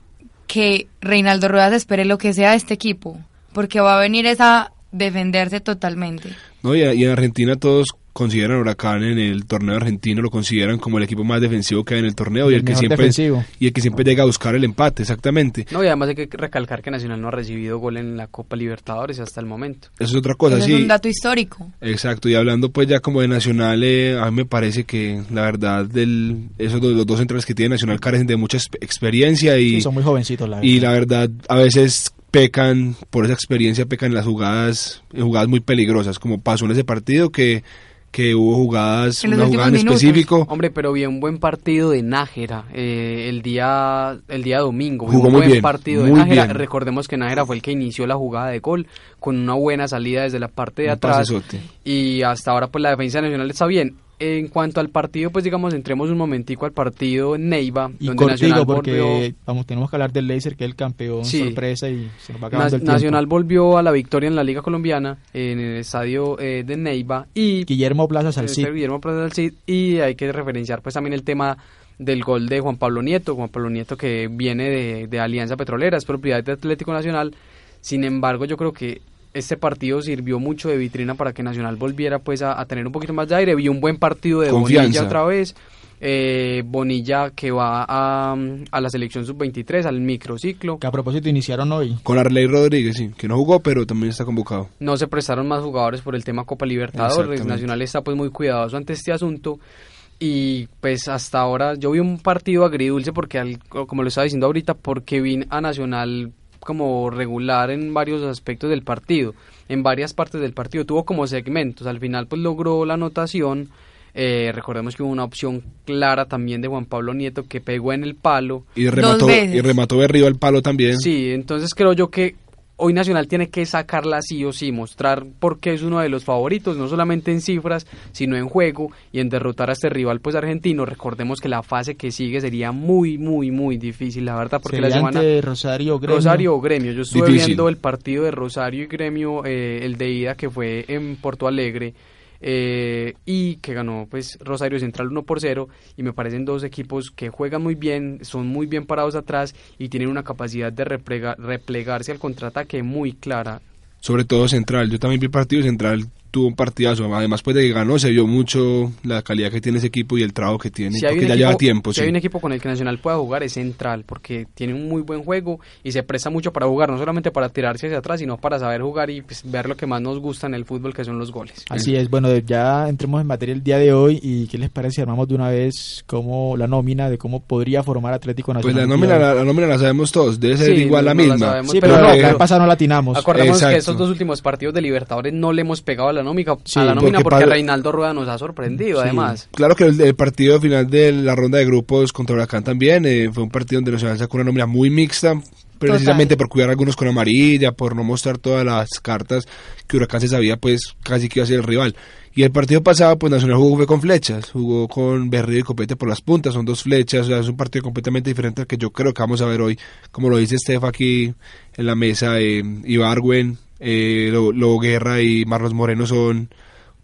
que Reinaldo Rueda se espere lo que sea de este equipo, porque va a venir esa a defenderse totalmente. No, y, y en Argentina todos consideran Huracán en el torneo argentino, lo consideran como el equipo más defensivo que hay en el torneo y El el, que siempre defensivo. y el que siempre llega a buscar el empate, exactamente. No, y además hay que recalcar que Nacional no ha recibido gol en la Copa Libertadores hasta el momento. Eso es otra cosa, sí. es un dato histórico. Exacto, y hablando pues ya como de Nacional, eh, a mí me parece que la verdad del, esos dos, los dos centrales que tiene Nacional carecen de mucha exp- experiencia y, Sí, son muy jovencitos, la verdad. y la verdad a veces pecan, por esa experiencia pecan en las jugadas, en jugadas muy peligrosas, como pasó en ese partido que, que hubo jugadas, En una jugada en específico, Hombre, pero vi un buen partido de Nájera eh, el día el día domingo. Jugó un muy buen bien, partido de Nájera. bien. Recordemos que Nájera fue el que inició la jugada de gol con una buena salida desde la parte de Un atrás. pasesote. Y hasta ahora pues la defensa nacional está bien. En cuanto al partido, pues digamos, entremos un momentico al partido en Neiva, y donde Nacional cortico porque volvió, vamos, tenemos que hablar del Laser que es el campeón Sí. sorpresa y se nos va Na- el. Nacional volvió a la victoria en la Liga Colombiana en el estadio eh, de Neiva y Guillermo Plaza Este Salcid. Guillermo Plaza del Cid, y hay que referenciar pues también el tema del gol de Juan Pablo Nieto, Juan Pablo Nieto que viene de, de Alianza Petrolera, es propiedad de Atlético Nacional, sin embargo yo creo que este partido sirvió mucho de vitrina para que Nacional volviera pues a, a tener un poquito más de aire, vi un buen partido de Confianza. Bonilla otra vez, eh, Bonilla que va a, a la selección sub-23, al microciclo, Que a propósito iniciaron hoy. con Arley Rodríguez, sí, que no jugó pero también está convocado. no se prestaron más jugadores por el tema Copa Libertadores. Nacional está pues muy cuidadoso ante este asunto. Y pues hasta ahora yo vi un partido agridulce porque, al- como lo estaba diciendo ahorita, porque vi a Nacional como regular en varios aspectos del partido, en varias partes del partido. Tuvo como segmentos. Al final pues logró la anotación. Eh, recordemos que hubo una opción clara también de Juan Pablo Nieto que pegó en el palo. Y remató, y remató Berrío al palo también. Sí, entonces creo yo que hoy Nacional tiene que sacarla sí o sí, mostrar por qué es uno de los favoritos, no solamente en cifras, sino en juego y en derrotar a este rival pues argentino. Recordemos que la fase que sigue sería muy, muy, muy difícil, la verdad, porque la semana... ante Rosario Gremio. Rosario o Gremio. Yo estuve Difícil. viendo el partido de Rosario y Gremio, eh, el de ida que fue en Porto Alegre. Eh, y que ganó pues Rosario Central 1 por 0 y me parecen dos equipos que juegan muy bien, son muy bien parados atrás y tienen una capacidad de replega- replegarse al contraataque muy clara. sobre todo Central. Yo también vi partido Central tuvo un partidazo. Además, pues de que ganó, se vio mucho la calidad que tiene ese equipo y el trabajo que tiene. Si porque ya equipo, lleva tiempo, si sí. hay un equipo con el que Nacional pueda jugar es Central porque tiene un muy buen juego y se presta mucho para jugar, no solamente para tirarse hacia atrás, sino para saber jugar y pues, ver lo que más nos gusta en el fútbol que son los goles. Así es, bueno, ya entremos en materia el día de hoy y qué les parece si armamos de una vez cómo la nómina de cómo podría formar Atlético Pues Nacional. la el día nómina, la, la nómina la sabemos todos, debe ser Sí, igual la no la misma. sabemos, Sí, pero pero, no, no, la pasada no latinamos. Acordemos que Exacto. estos dos últimos partidos de Libertadores no le hemos pegado a la Sí, a la nómina porque porque, Reinaldo Rueda nos ha sorprendido Sí. además. Claro que el, el partido final de la ronda de grupos contra Huracán también eh, fue un partido donde Nacional sacó una nómina muy mixta, precisamente por cuidar a algunos con amarilla, por no mostrar todas las cartas que Huracán se sabía pues casi que iba a ser el rival. Y el partido pasado, pues Nacional jugó con flechas, jugó con Berrío y Copete por las puntas, son dos flechas, o sea, es un partido completamente diferente al que yo creo que vamos a ver hoy, como lo dice Steph aquí en la mesa, eh, Ibargüen, eh, Guerra y Marlos Moreno son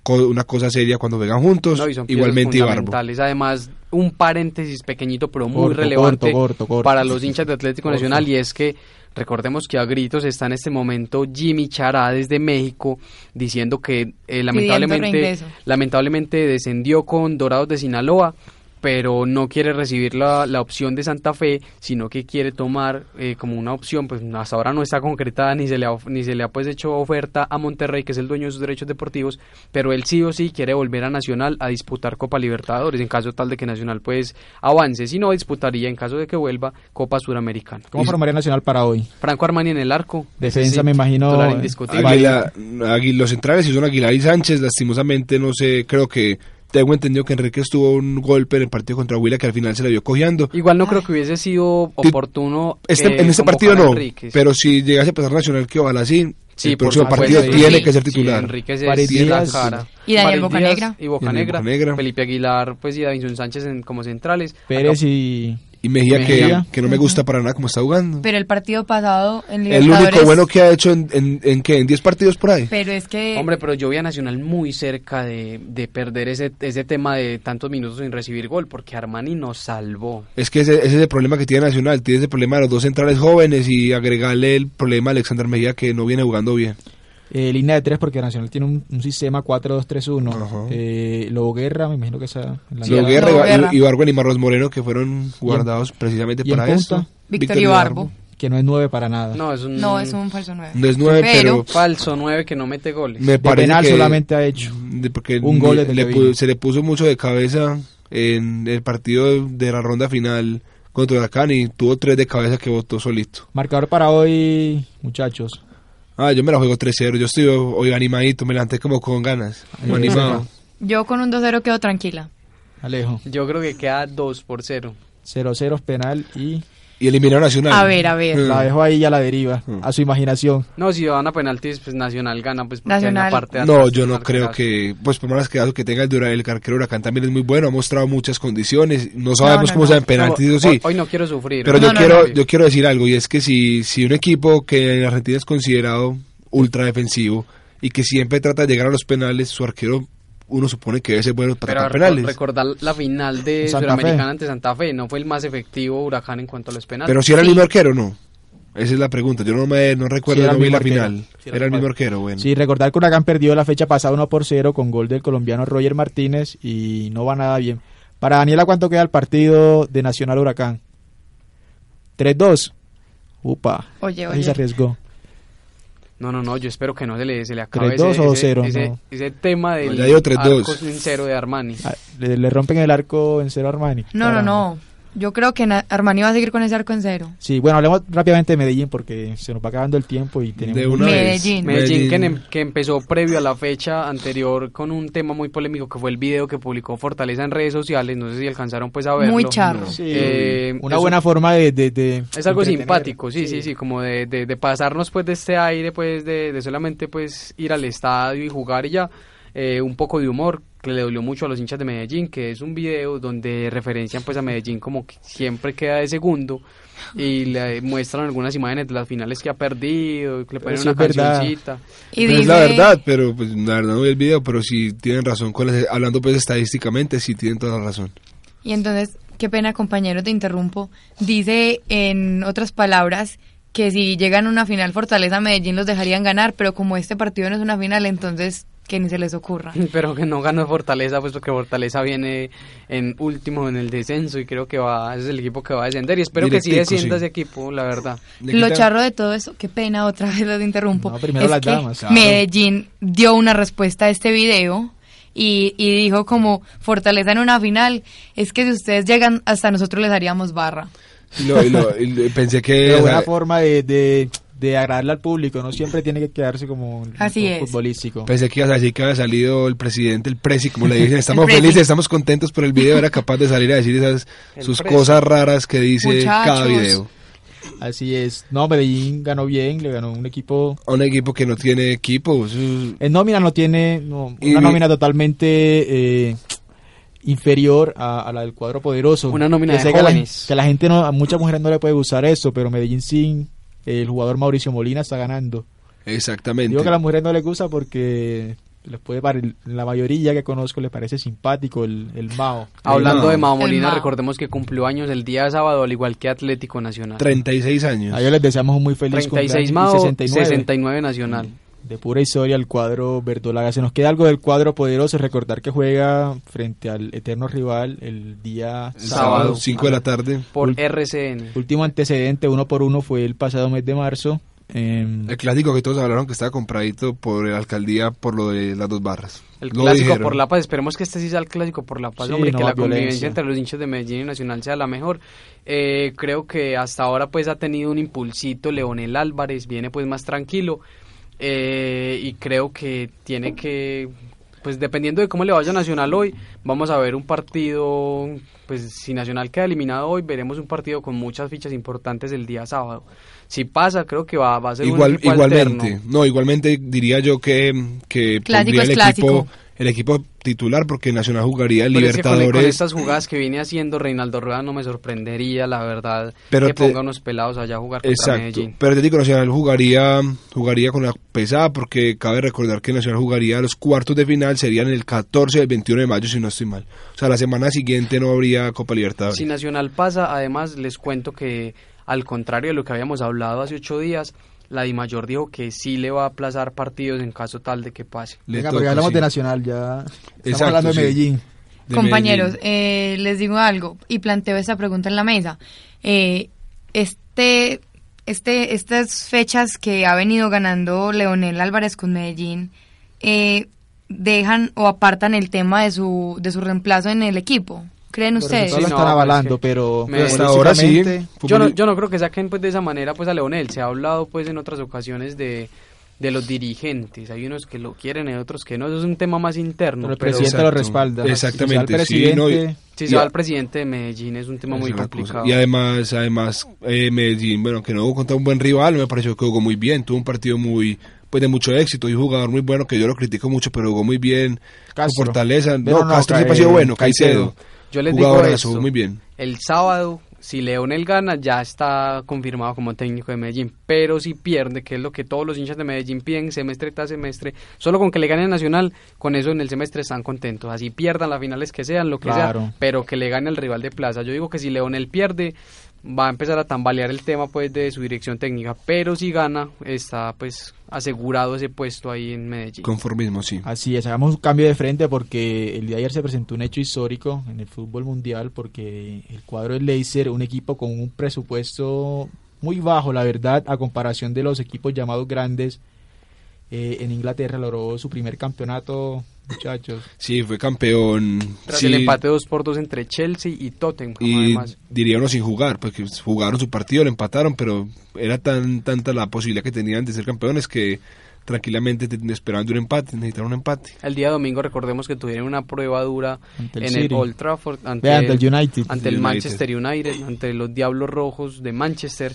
co- una cosa seria cuando juegan juntos, No, y son igualmente Ibarbo. fundamentales. Además, un paréntesis pequeñito pero muy Corto, relevante corto, corto, corto. para los hinchas de Atlético Corto. Nacional y es que recordemos que a gritos está en este momento Jimmy Chará desde México diciendo que eh, lamentablemente lamentablemente descendió con Dorados de Sinaloa pero no quiere recibir la, la opción de Santa Fe, sino que quiere tomar eh, como una opción, pues hasta ahora no está concretada ni se le ha, ni se le ha pues hecho oferta a Monterrey, que es el dueño de sus derechos deportivos, pero él sí o sí quiere volver a Nacional a disputar Copa Libertadores, en caso tal de que Nacional pues avance, si no disputaría en caso de que vuelva Copa Suramericana. ¿Cómo formaría Nacional para hoy? Franco Armani en el arco. Defensa, Sí, me imagino. Águila, Águila- los centrales sí son Aguilar y Sánchez, lastimosamente no sé, creo que tengo entendido que Enrique tuvo un golpe en el partido contra Huila que al final se le vio cojeando. Igual no creo que hubiese sido oportuno Este, eh, en este partido no, Enríquez. pero si llegase a pasar Nacional, que ojalá sí, Sí, el por próximo partido sí. tiene Sí. que ser Sí, titular. Enrique es, la cara. Y Daniel Bocanegra. Y Bocanegra. Bocanegra. Felipe Aguilar, pues y Davinson Sánchez en- como centrales. Pérez Acá- y... Y Mejía, Mejía. Que, que no me gusta para nada como está jugando. Pero el partido pasado en El Libertadores... único bueno que ha hecho en, en, en, ¿qué? en 10 partidos por ahí. Pero es que... Hombre, pero yo vi a Nacional muy cerca de, de perder ese, ese tema de tantos minutos sin recibir gol, porque Armani nos salvó. Es que ese, ese es el problema que tiene Nacional. Tiene ese problema de los dos centrales jóvenes y agregarle el problema a Alexander Mejía que no viene jugando bien. Eh, línea de tres porque Nacional tiene un, un sistema 4-2-3-1. Ajá. Eh, Lobo Guerra, me imagino que esa... la Sí, Lo entrada. Guerra, Lobo y- Guerra. y Ibargüen y Marros Moreno que fueron guardados precisamente y para esto. Víctor Ibarbo. Que no es 9 para nada. No, es un, No, es un falso 9. No es nueve, pero, falso 9 que no mete goles. me de penal que solamente ha hecho. de- porque un gol le vino. se le puso mucho de cabeza en el partido de la ronda final contra Huracán y tuvo tres de cabeza que votó solito. Marcador para hoy, muchachos. Ah, yo me la juego 3-0. Yo estoy hoy animadito, me levanté como con ganas. Como animado. Yo con un 2-0 quedo tranquila. Alejo. Yo creo que queda 2 por 0. 0-0 penal y Y eliminar a Nacional. A ver, a ver. Mm. la dejo ahí ya a la deriva, Mm. a su imaginación. No, si van a penaltis, pues Nacional gana, pues porque Nacional. en la parte de No, yo no creo que, pues por más que que tenga el, dura, el arquero Huracán también es muy bueno, ha mostrado muchas condiciones, no sabemos no, cómo no. sea en penaltis, eso sí, hoy, hoy no quiero sufrir. pero No, yo no, quiero, no. yo quiero decir algo y es que si, si un equipo que en Argentina es considerado ultra defensivo y que siempre trata de llegar a los penales, su arquero uno supone que debe ser bueno para Pero penales. recordar la final de Santa Fe. ante Santa Fe, no fue el más efectivo Huracán en cuanto a los penales. Pero si era el mismo arquero, no. Esa es la pregunta. Yo no me no recuerdo, Sí, era no vi la arquero. final. Sí, era, era el mismo arquero, bueno. Sí, recordar que Huracán perdió la fecha pasada 1 por 0 con gol del colombiano Roger Martínez y no va nada bien. Para Daniela, ¿cuánto queda el partido de Nacional Huracán? 3-2. Upa. Oye, Ahí se oye. arriesgó. No, no, no, yo espero que no se le, se le acabe 3-2 ese, o ese, 2-0, ese, no. ese tema del Ya 3-2. arco en cero de Armani. Ah, Le, le rompen el arco en cero a Armani. No, no, no. Yo creo que Armani va a seguir con ese arco en cero. Sí, bueno, hablemos rápidamente de Medellín porque se nos va acabando el tiempo y tenemos De una Medellín. vez. Medellín, que, em- que empezó previo a la fecha anterior con un tema muy polémico que fue el video que publicó Fortaleza en redes sociales, no sé si alcanzaron pues a verlo. Muy charro. Sí, Eh, una buena un- forma de, de- de Es algo simpático, sí, sí, sí, como de, de, de pasarnos pues de este aire, pues de, de solamente pues ir al estadio y jugar y ya. Eh, un poco de humor que le dolió mucho a los hinchas de Medellín, que es un video donde referencian pues a Medellín como que siempre queda de segundo y le muestran algunas imágenes de las finales que ha perdido, y que le ponen sí una cancioncita. Y No dice, es la verdad, pero pues la verdad no vi el video, pero sí tienen razón con las- hablando pues estadísticamente, sí tienen toda la razón. Y entonces, qué pena compañero, te interrumpo. Dice en otras palabras que si llegan a una final Fortaleza Medellín los dejarían ganar, pero como este partido no es una final, entonces que ni se les ocurra. Pero que no ganó Fortaleza, pues porque Fortaleza viene en último en el descenso y creo que va, ese es el equipo que va a descender y espero que sí descienda sí. ese equipo, la verdad. Lo charro de todo eso, qué pena, otra vez los interrumpo. No, primero es las que damas, claro. Medellín dio una respuesta a este video y, y dijo como Fortaleza en una final, es que si ustedes llegan hasta nosotros les haríamos barra. y lo- y lo- y lo- pensé que o buena sea, forma de, de, de agradarle al público, no siempre tiene que quedarse como un Así futbolístico. pensé que ibas a decir que había salido el presidente, el presi, como le dicen, estamos felices, estamos contentos por el video, era capaz de salir a decir esas El sus presi. cosas raras que dice Muchachos. cada video. Así es. No, Medellín ganó bien, le ganó un equipo... A un equipo que no tiene equipo, En nómina no tiene no, Y una mi- nómina totalmente eh, inferior a, a la del cuadro poderoso. Una nómina que de sé que la- que la gente no, a muchas mujeres no le puede gustar eso, pero Medellín sí, el jugador Mauricio Molina está ganando. exactamente. Digo que a las mujeres no les gusta porque les puede pare- la mayoría que conozco le parece simpático el, el Mao. Hablando de Mao Molina, Mao. recordemos que cumplió años el día sábado, al igual que Atlético Nacional. 36 años. A ellos les deseamos un muy feliz 36 cumpleaños y Mao, 69. 69 Nacional. De pura historia el cuadro verdolaga. Se nos queda algo del cuadro poderoso, recordar que juega frente al eterno rival el día sábado, 5 de la tarde. Por RCN. Último antecedente, uno por uno, fue el pasado mes de marzo. Eh, el clásico que todos hablaron que estaba compradito por la alcaldía por lo de las dos barras. El clásico por la paz, esperemos que este sí sea el clásico por la paz, hombre, que la convivencia entre los hinchas de Medellín y Nacional sea la mejor. Eh, creo que hasta ahora pues ha tenido un impulsito Leonel Álvarez, viene pues más tranquilo eh, y creo que tiene que pues dependiendo de cómo le vaya Nacional hoy, vamos a ver un partido, pues si Nacional queda eliminado hoy, veremos un partido con muchas fichas importantes el día sábado. Si pasa, creo que va, va a ser Igual, un equipo Igualmente, no, igualmente diría yo que, que pondría el equipo el equipo titular porque Nacional jugaría el Libertadores. con, estas jugadas que viene haciendo Reinaldo Rueda no me sorprendería, la verdad, que ponga unos pelados allá a jugar contra Medellín. Pero te digo, Nacional jugaría, jugaría con la pesada porque cabe recordar que Nacional jugaría los cuartos de final, serían el 14 y el 21 de mayo si no estoy mal. O sea, la semana siguiente no habría Copa Libertadores. Si Nacional pasa, además les cuento que al contrario de lo que habíamos hablado hace ocho días, la Mayor dijo que sí le va a aplazar partidos en caso tal de que pase. Venga, porque hablamos de Nacional, ya estamos hablando de Medellín. Compañeros, Eh, les digo algo y planteo esta pregunta en la mesa. Eh, este, este, estas fechas que ha venido ganando Leonel Álvarez con Medellín, eh, dejan o apartan el tema de su, de su reemplazo en el equipo. ¿Creen ustedes? Sí, lo están avalando, pero hasta ahora sí. Yo no, yo no creo que saquen pues de esa manera pues a Leonel. Se ha hablado pues en otras ocasiones de, de los dirigentes. Hay unos que lo quieren y otros que no. Eso es un tema más interno. Pero el presidente lo respalda. Exactamente. Si, sí, no, si se va al presidente de Medellín es un tema muy complicado. Y además, además eh, Medellín, bueno, que no hubo contra un buen rival, me pareció que jugó muy bien. Tuvo un partido muy pues de mucho éxito y un jugador muy bueno que yo lo critico mucho, pero jugó muy bien. Con fortaleza. No, Castro siempre ha sido bueno. Caicedo. Yo les digo esto, muy bien. El sábado, si Leonel gana, ya está confirmado como técnico de Medellín. Pero si pierde, que es lo que todos los hinchas de Medellín piden semestre tras semestre, solo con que le gane Nacional, con eso en el semestre están contentos. Así pierdan las finales que sean, lo que sea, pero que le gane al rival de plaza. Yo digo que si Leonel pierde, va a empezar a tambalear el tema pues de su dirección técnica, pero si gana está pues asegurado ese puesto ahí en Medellín. Conformismo, sí. Así es, hagamos un cambio de frente porque el día de ayer se presentó un hecho histórico en el fútbol mundial porque el cuadro del Leicester, un equipo con un presupuesto muy bajo, la verdad, a comparación de los equipos llamados grandes, eh, en Inglaterra logró su primer campeonato muchachos. Sí, fue campeón. Tras el empate 2 por 2 entre Chelsea y Tottenham. Y diría uno sin jugar, porque jugaron su partido, lo empataron, pero era tan tanta la posibilidad que tenían de ser campeones que tranquilamente esperaban un empate, necesitaron un empate. El día domingo recordemos que tuvieron una prueba dura en el Old Trafford ante, el, United. ante el Manchester United, ante los Diablos Rojos de Manchester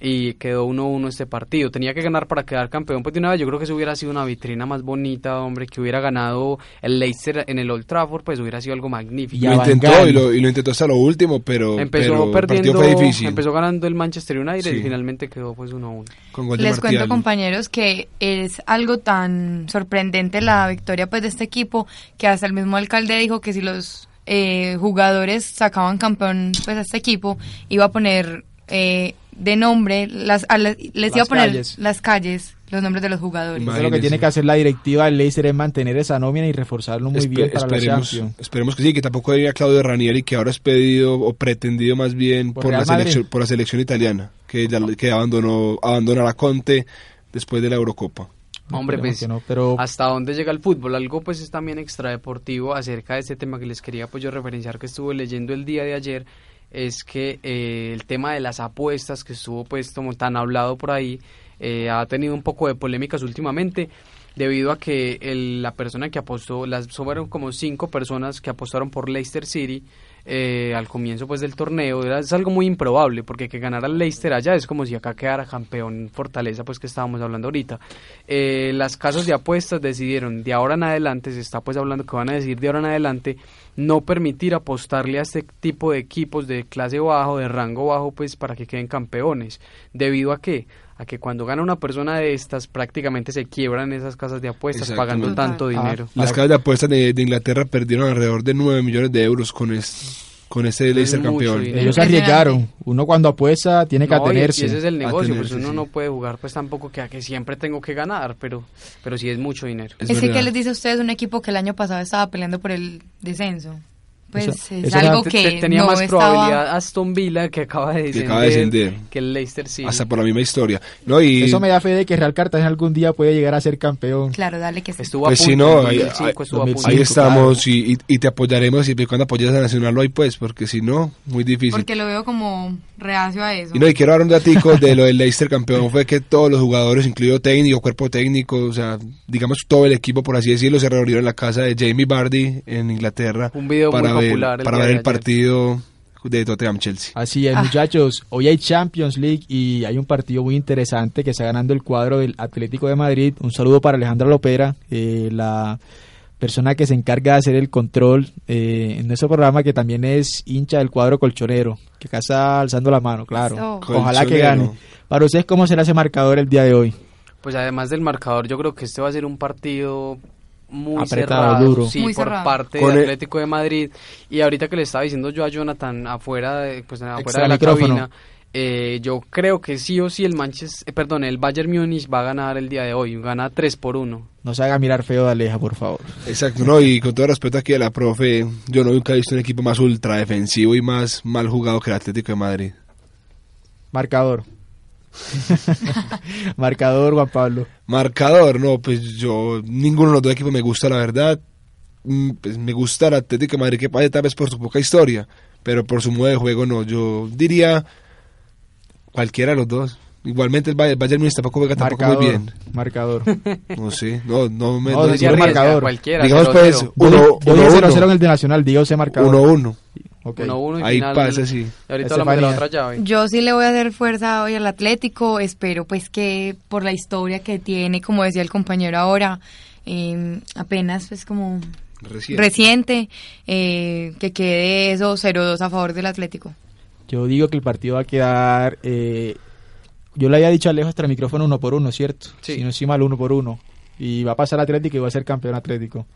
y quedó 1-1 este partido. Tenía que ganar para quedar campeón pues de una vez. Yo creo que si hubiera sido una vitrina más bonita, hombre, que hubiera ganado el Leicester en el Old Trafford, pues hubiera sido algo magnífico. lo intentó y lo, intentó hasta lo último, pero empezó perdiendo, fue difícil. Empezó ganando el Manchester United y finalmente quedó pues 1-1. Les cuento compañeros que es algo tan sorprendente la victoria pues de este equipo que hasta el mismo alcalde dijo que si los eh, jugadores sacaban campeón pues a este equipo iba a poner eh, de nombre, las, les iba a poner las calles, los nombres de los jugadores. lo que tiene que hacer la directiva del Leicester es mantener esa nómina y reforzarlo muy bien para esperemos, la Esperemos que sí, que tampoco diría Claudio Ranieri, que ahora es pedido o pretendido más bien por, la, selección, por la selección italiana, que, que abandonó, abandona la Conte después de la Eurocopa. Hombre, pues, pero... ¿hasta dónde llega el fútbol? Algo pues es también extradeportivo acerca de este tema que les quería pues yo referenciar que estuve leyendo el día de ayer es que eh, el tema de las apuestas que estuvo pues como tan hablado por ahí eh, ha tenido un poco de polémicas últimamente debido a que la persona que apostó, las fueron como cinco personas que apostaron por Leicester City eh, al comienzo pues del torneo. Era, es algo muy improbable porque que ganara el Leicester allá es como si acá quedara campeón Fortaleza pues que estábamos hablando ahorita. Eh, las casas de apuestas decidieron de ahora en adelante se está pues hablando que van a decir de ahora en adelante no permitir apostarle a este tipo de equipos de clase bajo de rango bajo pues para que queden campeones. Debido a que a que cuando gana una persona de estas prácticamente se quiebran esas casas de apuestas pagando tanto dinero. las casas de apuestas de, Inglaterra perdieron alrededor de 9 millones de euros con, con este Es Leicester mucho campeón. dinero. Ellos se arriesgaron. Uno cuando apuesta tiene que No, y- atenerse. Y ese es el negocio, Atenerse, pues uno sí. no puede jugar pues tampoco que a que siempre tengo que ganar, pero pero sí es mucho dinero. Es Es que, verdad. ¿qué les dice a ustedes un equipo que el año pasado estaba peleando por el descenso? Pues Eso- es eso algo que te- tenía no más estaba... probabilidad Aston Villa que acaba de Que descender, acaba de descender. que el Leicester sí. Hasta por la misma historia. No, y Eso me da fe de que Real Cartagena algún día puede llegar a ser campeón. Claro, dale que sí. Estuvo Pues a sí, punto, no, en ahí- 2005 estuvo a punto. 2005. ahí Cinco, estamos y, y- y te apoyaremos siempre y cuando apoyes a Nacional hoy, pues, porque si no, muy difícil. Porque lo veo como reacio a eso. Y no, y quiero dar un datico de lo del Leicester campeón, fue que todos los jugadores, incluido técnico, cuerpo técnico, o sea, digamos todo el equipo, por así decirlo, se reunieron en la casa de Jamie Vardy en Inglaterra Un video muy para ver, popular el para ver el ayer. partido de Tottenham Chelsea. Así es, Ah. muchachos. Hoy hay Champions League y hay un partido muy interesante que está ganando el cuadro del Atlético de Madrid. Un saludo para Alejandra Lopera, eh, la persona que se encarga de hacer el control eh, en nuestro programa, que también es hincha del cuadro colchonero, que acá está alzando la mano, claro. Ojalá que gane. Para ustedes, ¿cómo será ese marcador el día de hoy? Pues además del marcador, yo creo que este va a ser un partido muy Apretado, cerrado, duro. sí, Muy por cerrado. parte Con del el- Atlético de Madrid. Y ahorita que le estaba diciendo yo a Jonathan afuera de, pues, afuera Extra de la micrófono. cabina, eh, yo creo que sí o sí el Manchester, eh, perdón, el Bayern Múnich va a ganar el día de hoy, gana 3 por 1. No se haga mirar feo de Aleja, por favor. Exacto, no, y con todo respeto aquí a la profe, yo no nunca he visto un equipo más ultra defensivo y más mal jugado que el Atlético de Madrid. Marcador. Marcador, Juan Pablo. Marcador, no, pues yo, ninguno de los dos equipos me gusta, la verdad. Mm, Pues me gusta el Atlético de Madrid, que pasa tal vez por su poca historia, pero por su modo de juego no. Yo diría cualquiera de los dos. Igualmente el Bayern, el Bayern Múnich tampoco juega tampoco Marcador. muy bien. Marcador. No sé, no, no me... No, no- no- el marcador. Cualquiera, Digamos 0-0. pues, Yo uno, uno, 0-0 en uno, el de Nacional, diga usted marcador. uno, uno. Ok. 1-1 y Ahí final. pasa, sí. Y ahorita hablamos de la otra llave. Yo sí le voy a hacer fuerza hoy al Atlético. Espero pues que por la historia que tiene, como decía el compañero ahora, eh, apenas pues como reciente, eh, que quede eso 0-2 a favor del Atlético. Yo digo que el partido va a quedar. eh, yo le había dicho a Alejo extra micrófono uno por uno, ¿cierto? Sí. Si no estoy mal, uno por uno. Y va a pasar Atlético y va a ser campeón Atlético.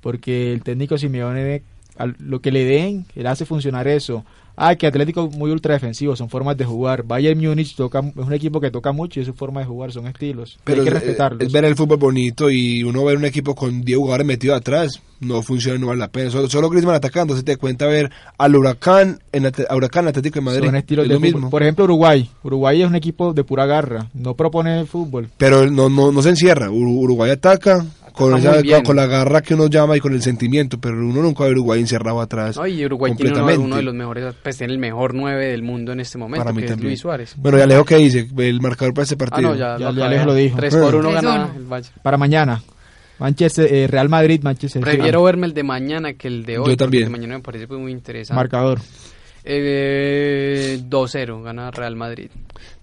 Porque el técnico Simeone, lo que le den, él hace funcionar eso. Ah, que Atlético muy ultra defensivo, son formas de jugar. Bayern Múnich toca, es un equipo que toca mucho y es su forma de jugar, son estilos. Pero hay que es- respetarlos. es ver el fútbol bonito y uno ver un equipo con 10 jugadores metidos atrás no funciona, no vale la pena. Solo, solo Griezmann atacando, se te cuenta ver al Huracán en a Huracán Atlético de Madrid. son estilos es de lo fútbol. mismo. Por ejemplo, Uruguay. Uruguay es un equipo de pura garra, no propone fútbol. Pero no, no, no se encierra. Ur- Uruguay ataca con, esa- con la garra que uno llama y con el sentimiento, pero uno nunca ve a Uruguay encerrado atrás. No, y Uruguay tiene uno, completamente. uno de los mejores, pues tiene el mejor 9 del mundo en este momento, Para mí que es también. Luis Suárez. Bueno, ya Alejo, ¿qué dice? El marcador para este Ah, partido. no, ya, Ya- ya acabé. Alejo lo dijo. 3 por 1 3-1. gana el Bayern. Para mañana, Manchester, eh, Real Madrid, Manchester City. Prefiero verme el de mañana que el de hoy. Yo también. porque El de mañana me parece pues, muy interesante. Marcador. Eh, 2-0 gana Real Madrid.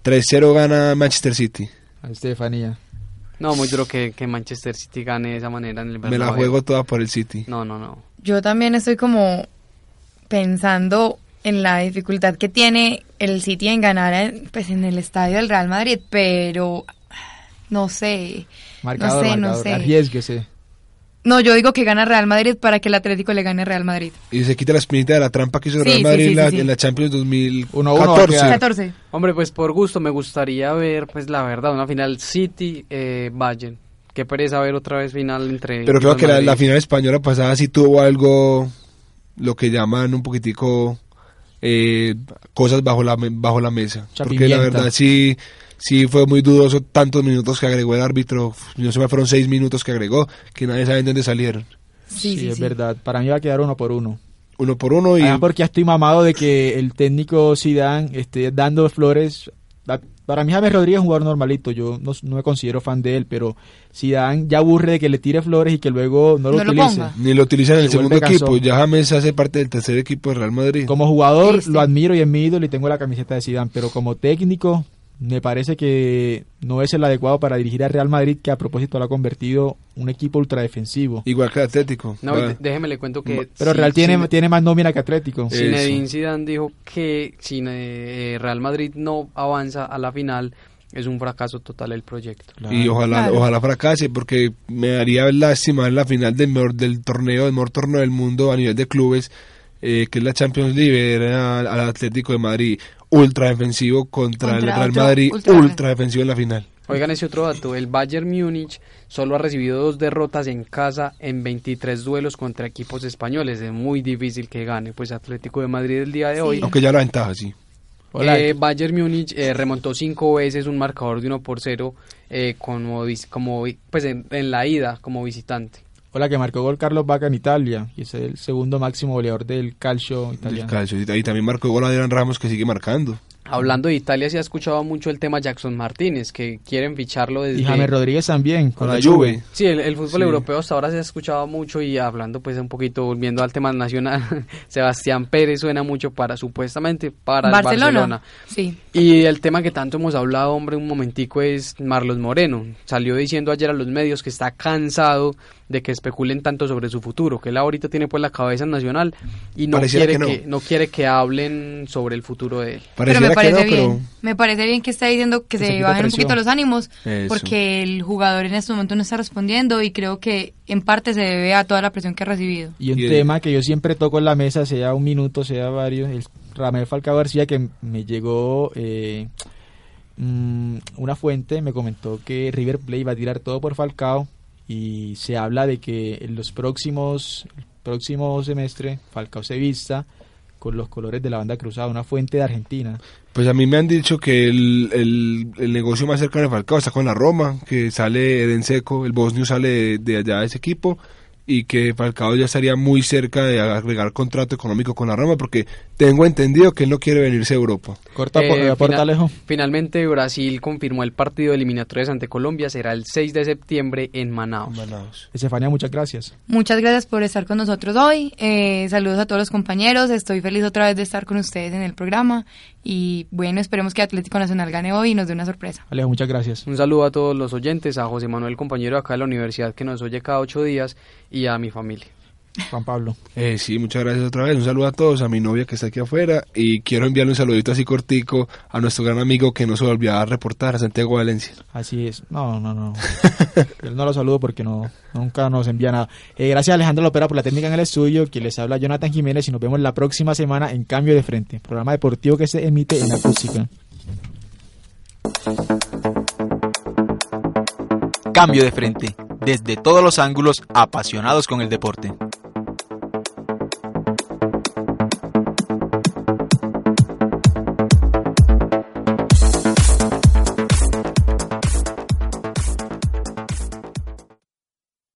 3-0 gana Manchester City. A Estefanía. No, muy duro que, que Manchester City gane de esa manera en el Me la Bernabéu. juego toda por el City. No, no, no. Yo también estoy como pensando en la dificultad que tiene el City en ganar en, pues, en el estadio del Real Madrid, pero no sé. Marcador, no sé, no marcador. sé. Arriesguese. No, yo digo que gana Real Madrid para que el Atlético le gane Real Madrid. Y se quita la espinita de la trampa que hizo Real sí, Madrid sí, en, la, en la Champions 1-1 va a 2014. quedar. 14. Hombre, pues por gusto me gustaría ver, pues la verdad, una final City-Bayern. Qué pereza ver otra vez final entre... Pero creo que la, final española pasada sí tuvo algo, lo que llaman un poquitico eh, cosas bajo la, me- bajo la mesa. Porque la verdad sí, sí fue muy dudoso tantos minutos que agregó el árbitro. No se me fueron seis minutos que agregó, que nadie sabe de dónde salieron. Sí, Sí, sí, es sí. verdad. Para mí va a quedar uno por uno. Uno por uno y... Además porque ya estoy mamado de que el técnico Zidane esté dando flores. Para mí James Rodríguez es un jugador normalito, yo no, no me considero fan de él, pero Zidane ya aburre de que le tire flores y que luego no lo No utilice. Ni lo utilizan en el Se segundo equipo. Ya James hace parte del tercer equipo de Real Madrid. Como jugador lo admiro y es mi ídolo y tengo la camiseta de Zidane, pero como técnico me parece que no es el adecuado para dirigir a Real Madrid, que a propósito lo ha convertido un equipo ultradefensivo. Igual que Atlético. No, déjeme le cuento que... Pero sí, Real tiene, sí, tiene más nómina que Atlético. Zinedine Zidane dijo que si eh, Real Madrid no avanza a la final es un fracaso total el proyecto. Y ojalá, Claro. ojalá fracase, porque me daría lástima en la final del mejor del torneo, del mejor torneo del mundo a nivel de clubes, eh, que es la Champions League, era al Atlético de Madrid ultra defensivo contra, el Real Madrid ultra ultra, defensivo en la final. Oigan ese otro dato, el Bayern Múnich solo ha recibido dos derrotas en casa en 23 duelos contra equipos españoles. Es muy difícil que gane, pues Atlético de Madrid el día de Sí. hoy. Aunque ya la ventaja, sí. Hola. Eh, Bayern Múnich eh, remontó cinco veces un marcador de 1 por 0 eh, como, pues en, en la ida como visitante. Hola, que marcó gol Carlos Vaca en Italia y es el segundo máximo goleador del calcio Del italiano. calcio. Y también marcó gol Adrián Ramos que sigue marcando. Hablando de Italia, se ha escuchado mucho el tema Jackson Martínez, que quieren ficharlo desde... Y James Rodríguez también, con Con la Juve. Juve. Sí, el, el fútbol Sí. europeo hasta ahora se ha escuchado mucho y hablando pues un poquito, volviendo al tema nacional, Sebastián Pérez suena mucho para, supuestamente, para el Barcelona. Barcelona. Sí. Y el tema que tanto hemos hablado, hombre, un momentico es Marlos Moreno. Salió diciendo ayer a los medios que está cansado de que especulen tanto sobre su futuro, que él ahorita tiene pues la cabeza en nacional y no Pareciera quiere que que, no. quiere que hablen sobre el futuro de él. Pareciera parece. Me parece bien que está diciendo que Que se bajen un poquito los ánimos Eso. porque el jugador en este momento no está respondiendo y creo que en parte se debe a toda la presión que ha recibido. Y un Y tema que yo siempre toco en la mesa, sea un minuto, sea varios, el Ramel Falcao García, que me llegó eh, mm, una fuente, me comentó que River Plate va a tirar todo por Falcao y se habla de que en los próximos, el próximo semestre Falcao se vista con los colores de la banda cruzada, una fuente de Argentina. Pues a mí me han dicho que el, el, el negocio más cercano de Falcao está con la Roma, que sale Eden Seco, el bosnio sale de, de allá de ese equipo y que Falcao ya estaría muy cerca de agregar contrato económico con la Roma porque tengo entendido que él no quiere venirse a Europa. Corta Eh, final- Alejo. Finalmente Brasil confirmó el partido eliminatorias ante Colombia, será el 6 de septiembre en Manaus. Estefania, muchas gracias. Muchas gracias por estar con nosotros hoy. Eh, saludos a todos los compañeros. Estoy feliz otra vez de estar con ustedes en el programa. Y bueno, esperemos que Atlético Nacional gane hoy y nos dé una sorpresa. Alejo, muchas gracias. Un saludo a todos los oyentes, a José Manuel, compañero acá de la universidad que nos oye cada ocho días, y a mi familia. Juan Pablo. Eh, sí, muchas gracias otra vez. Un saludo a todos, a mi novia que está aquí afuera y quiero enviarle un saludito así cortico a nuestro gran amigo que no se volvió a reportar, a Santiago Valencia. Así es. No, no, no. Él no lo saludo porque no nunca nos envía nada. Eh, gracias a Alejandro Lopera por la técnica en el estudio. Quien les habla Jonathan Jiménez y nos vemos la próxima semana en Cambio de Frente, programa deportivo que se emite en acústica. Cambio de frente. Desde todos los ángulos, apasionados con el deporte.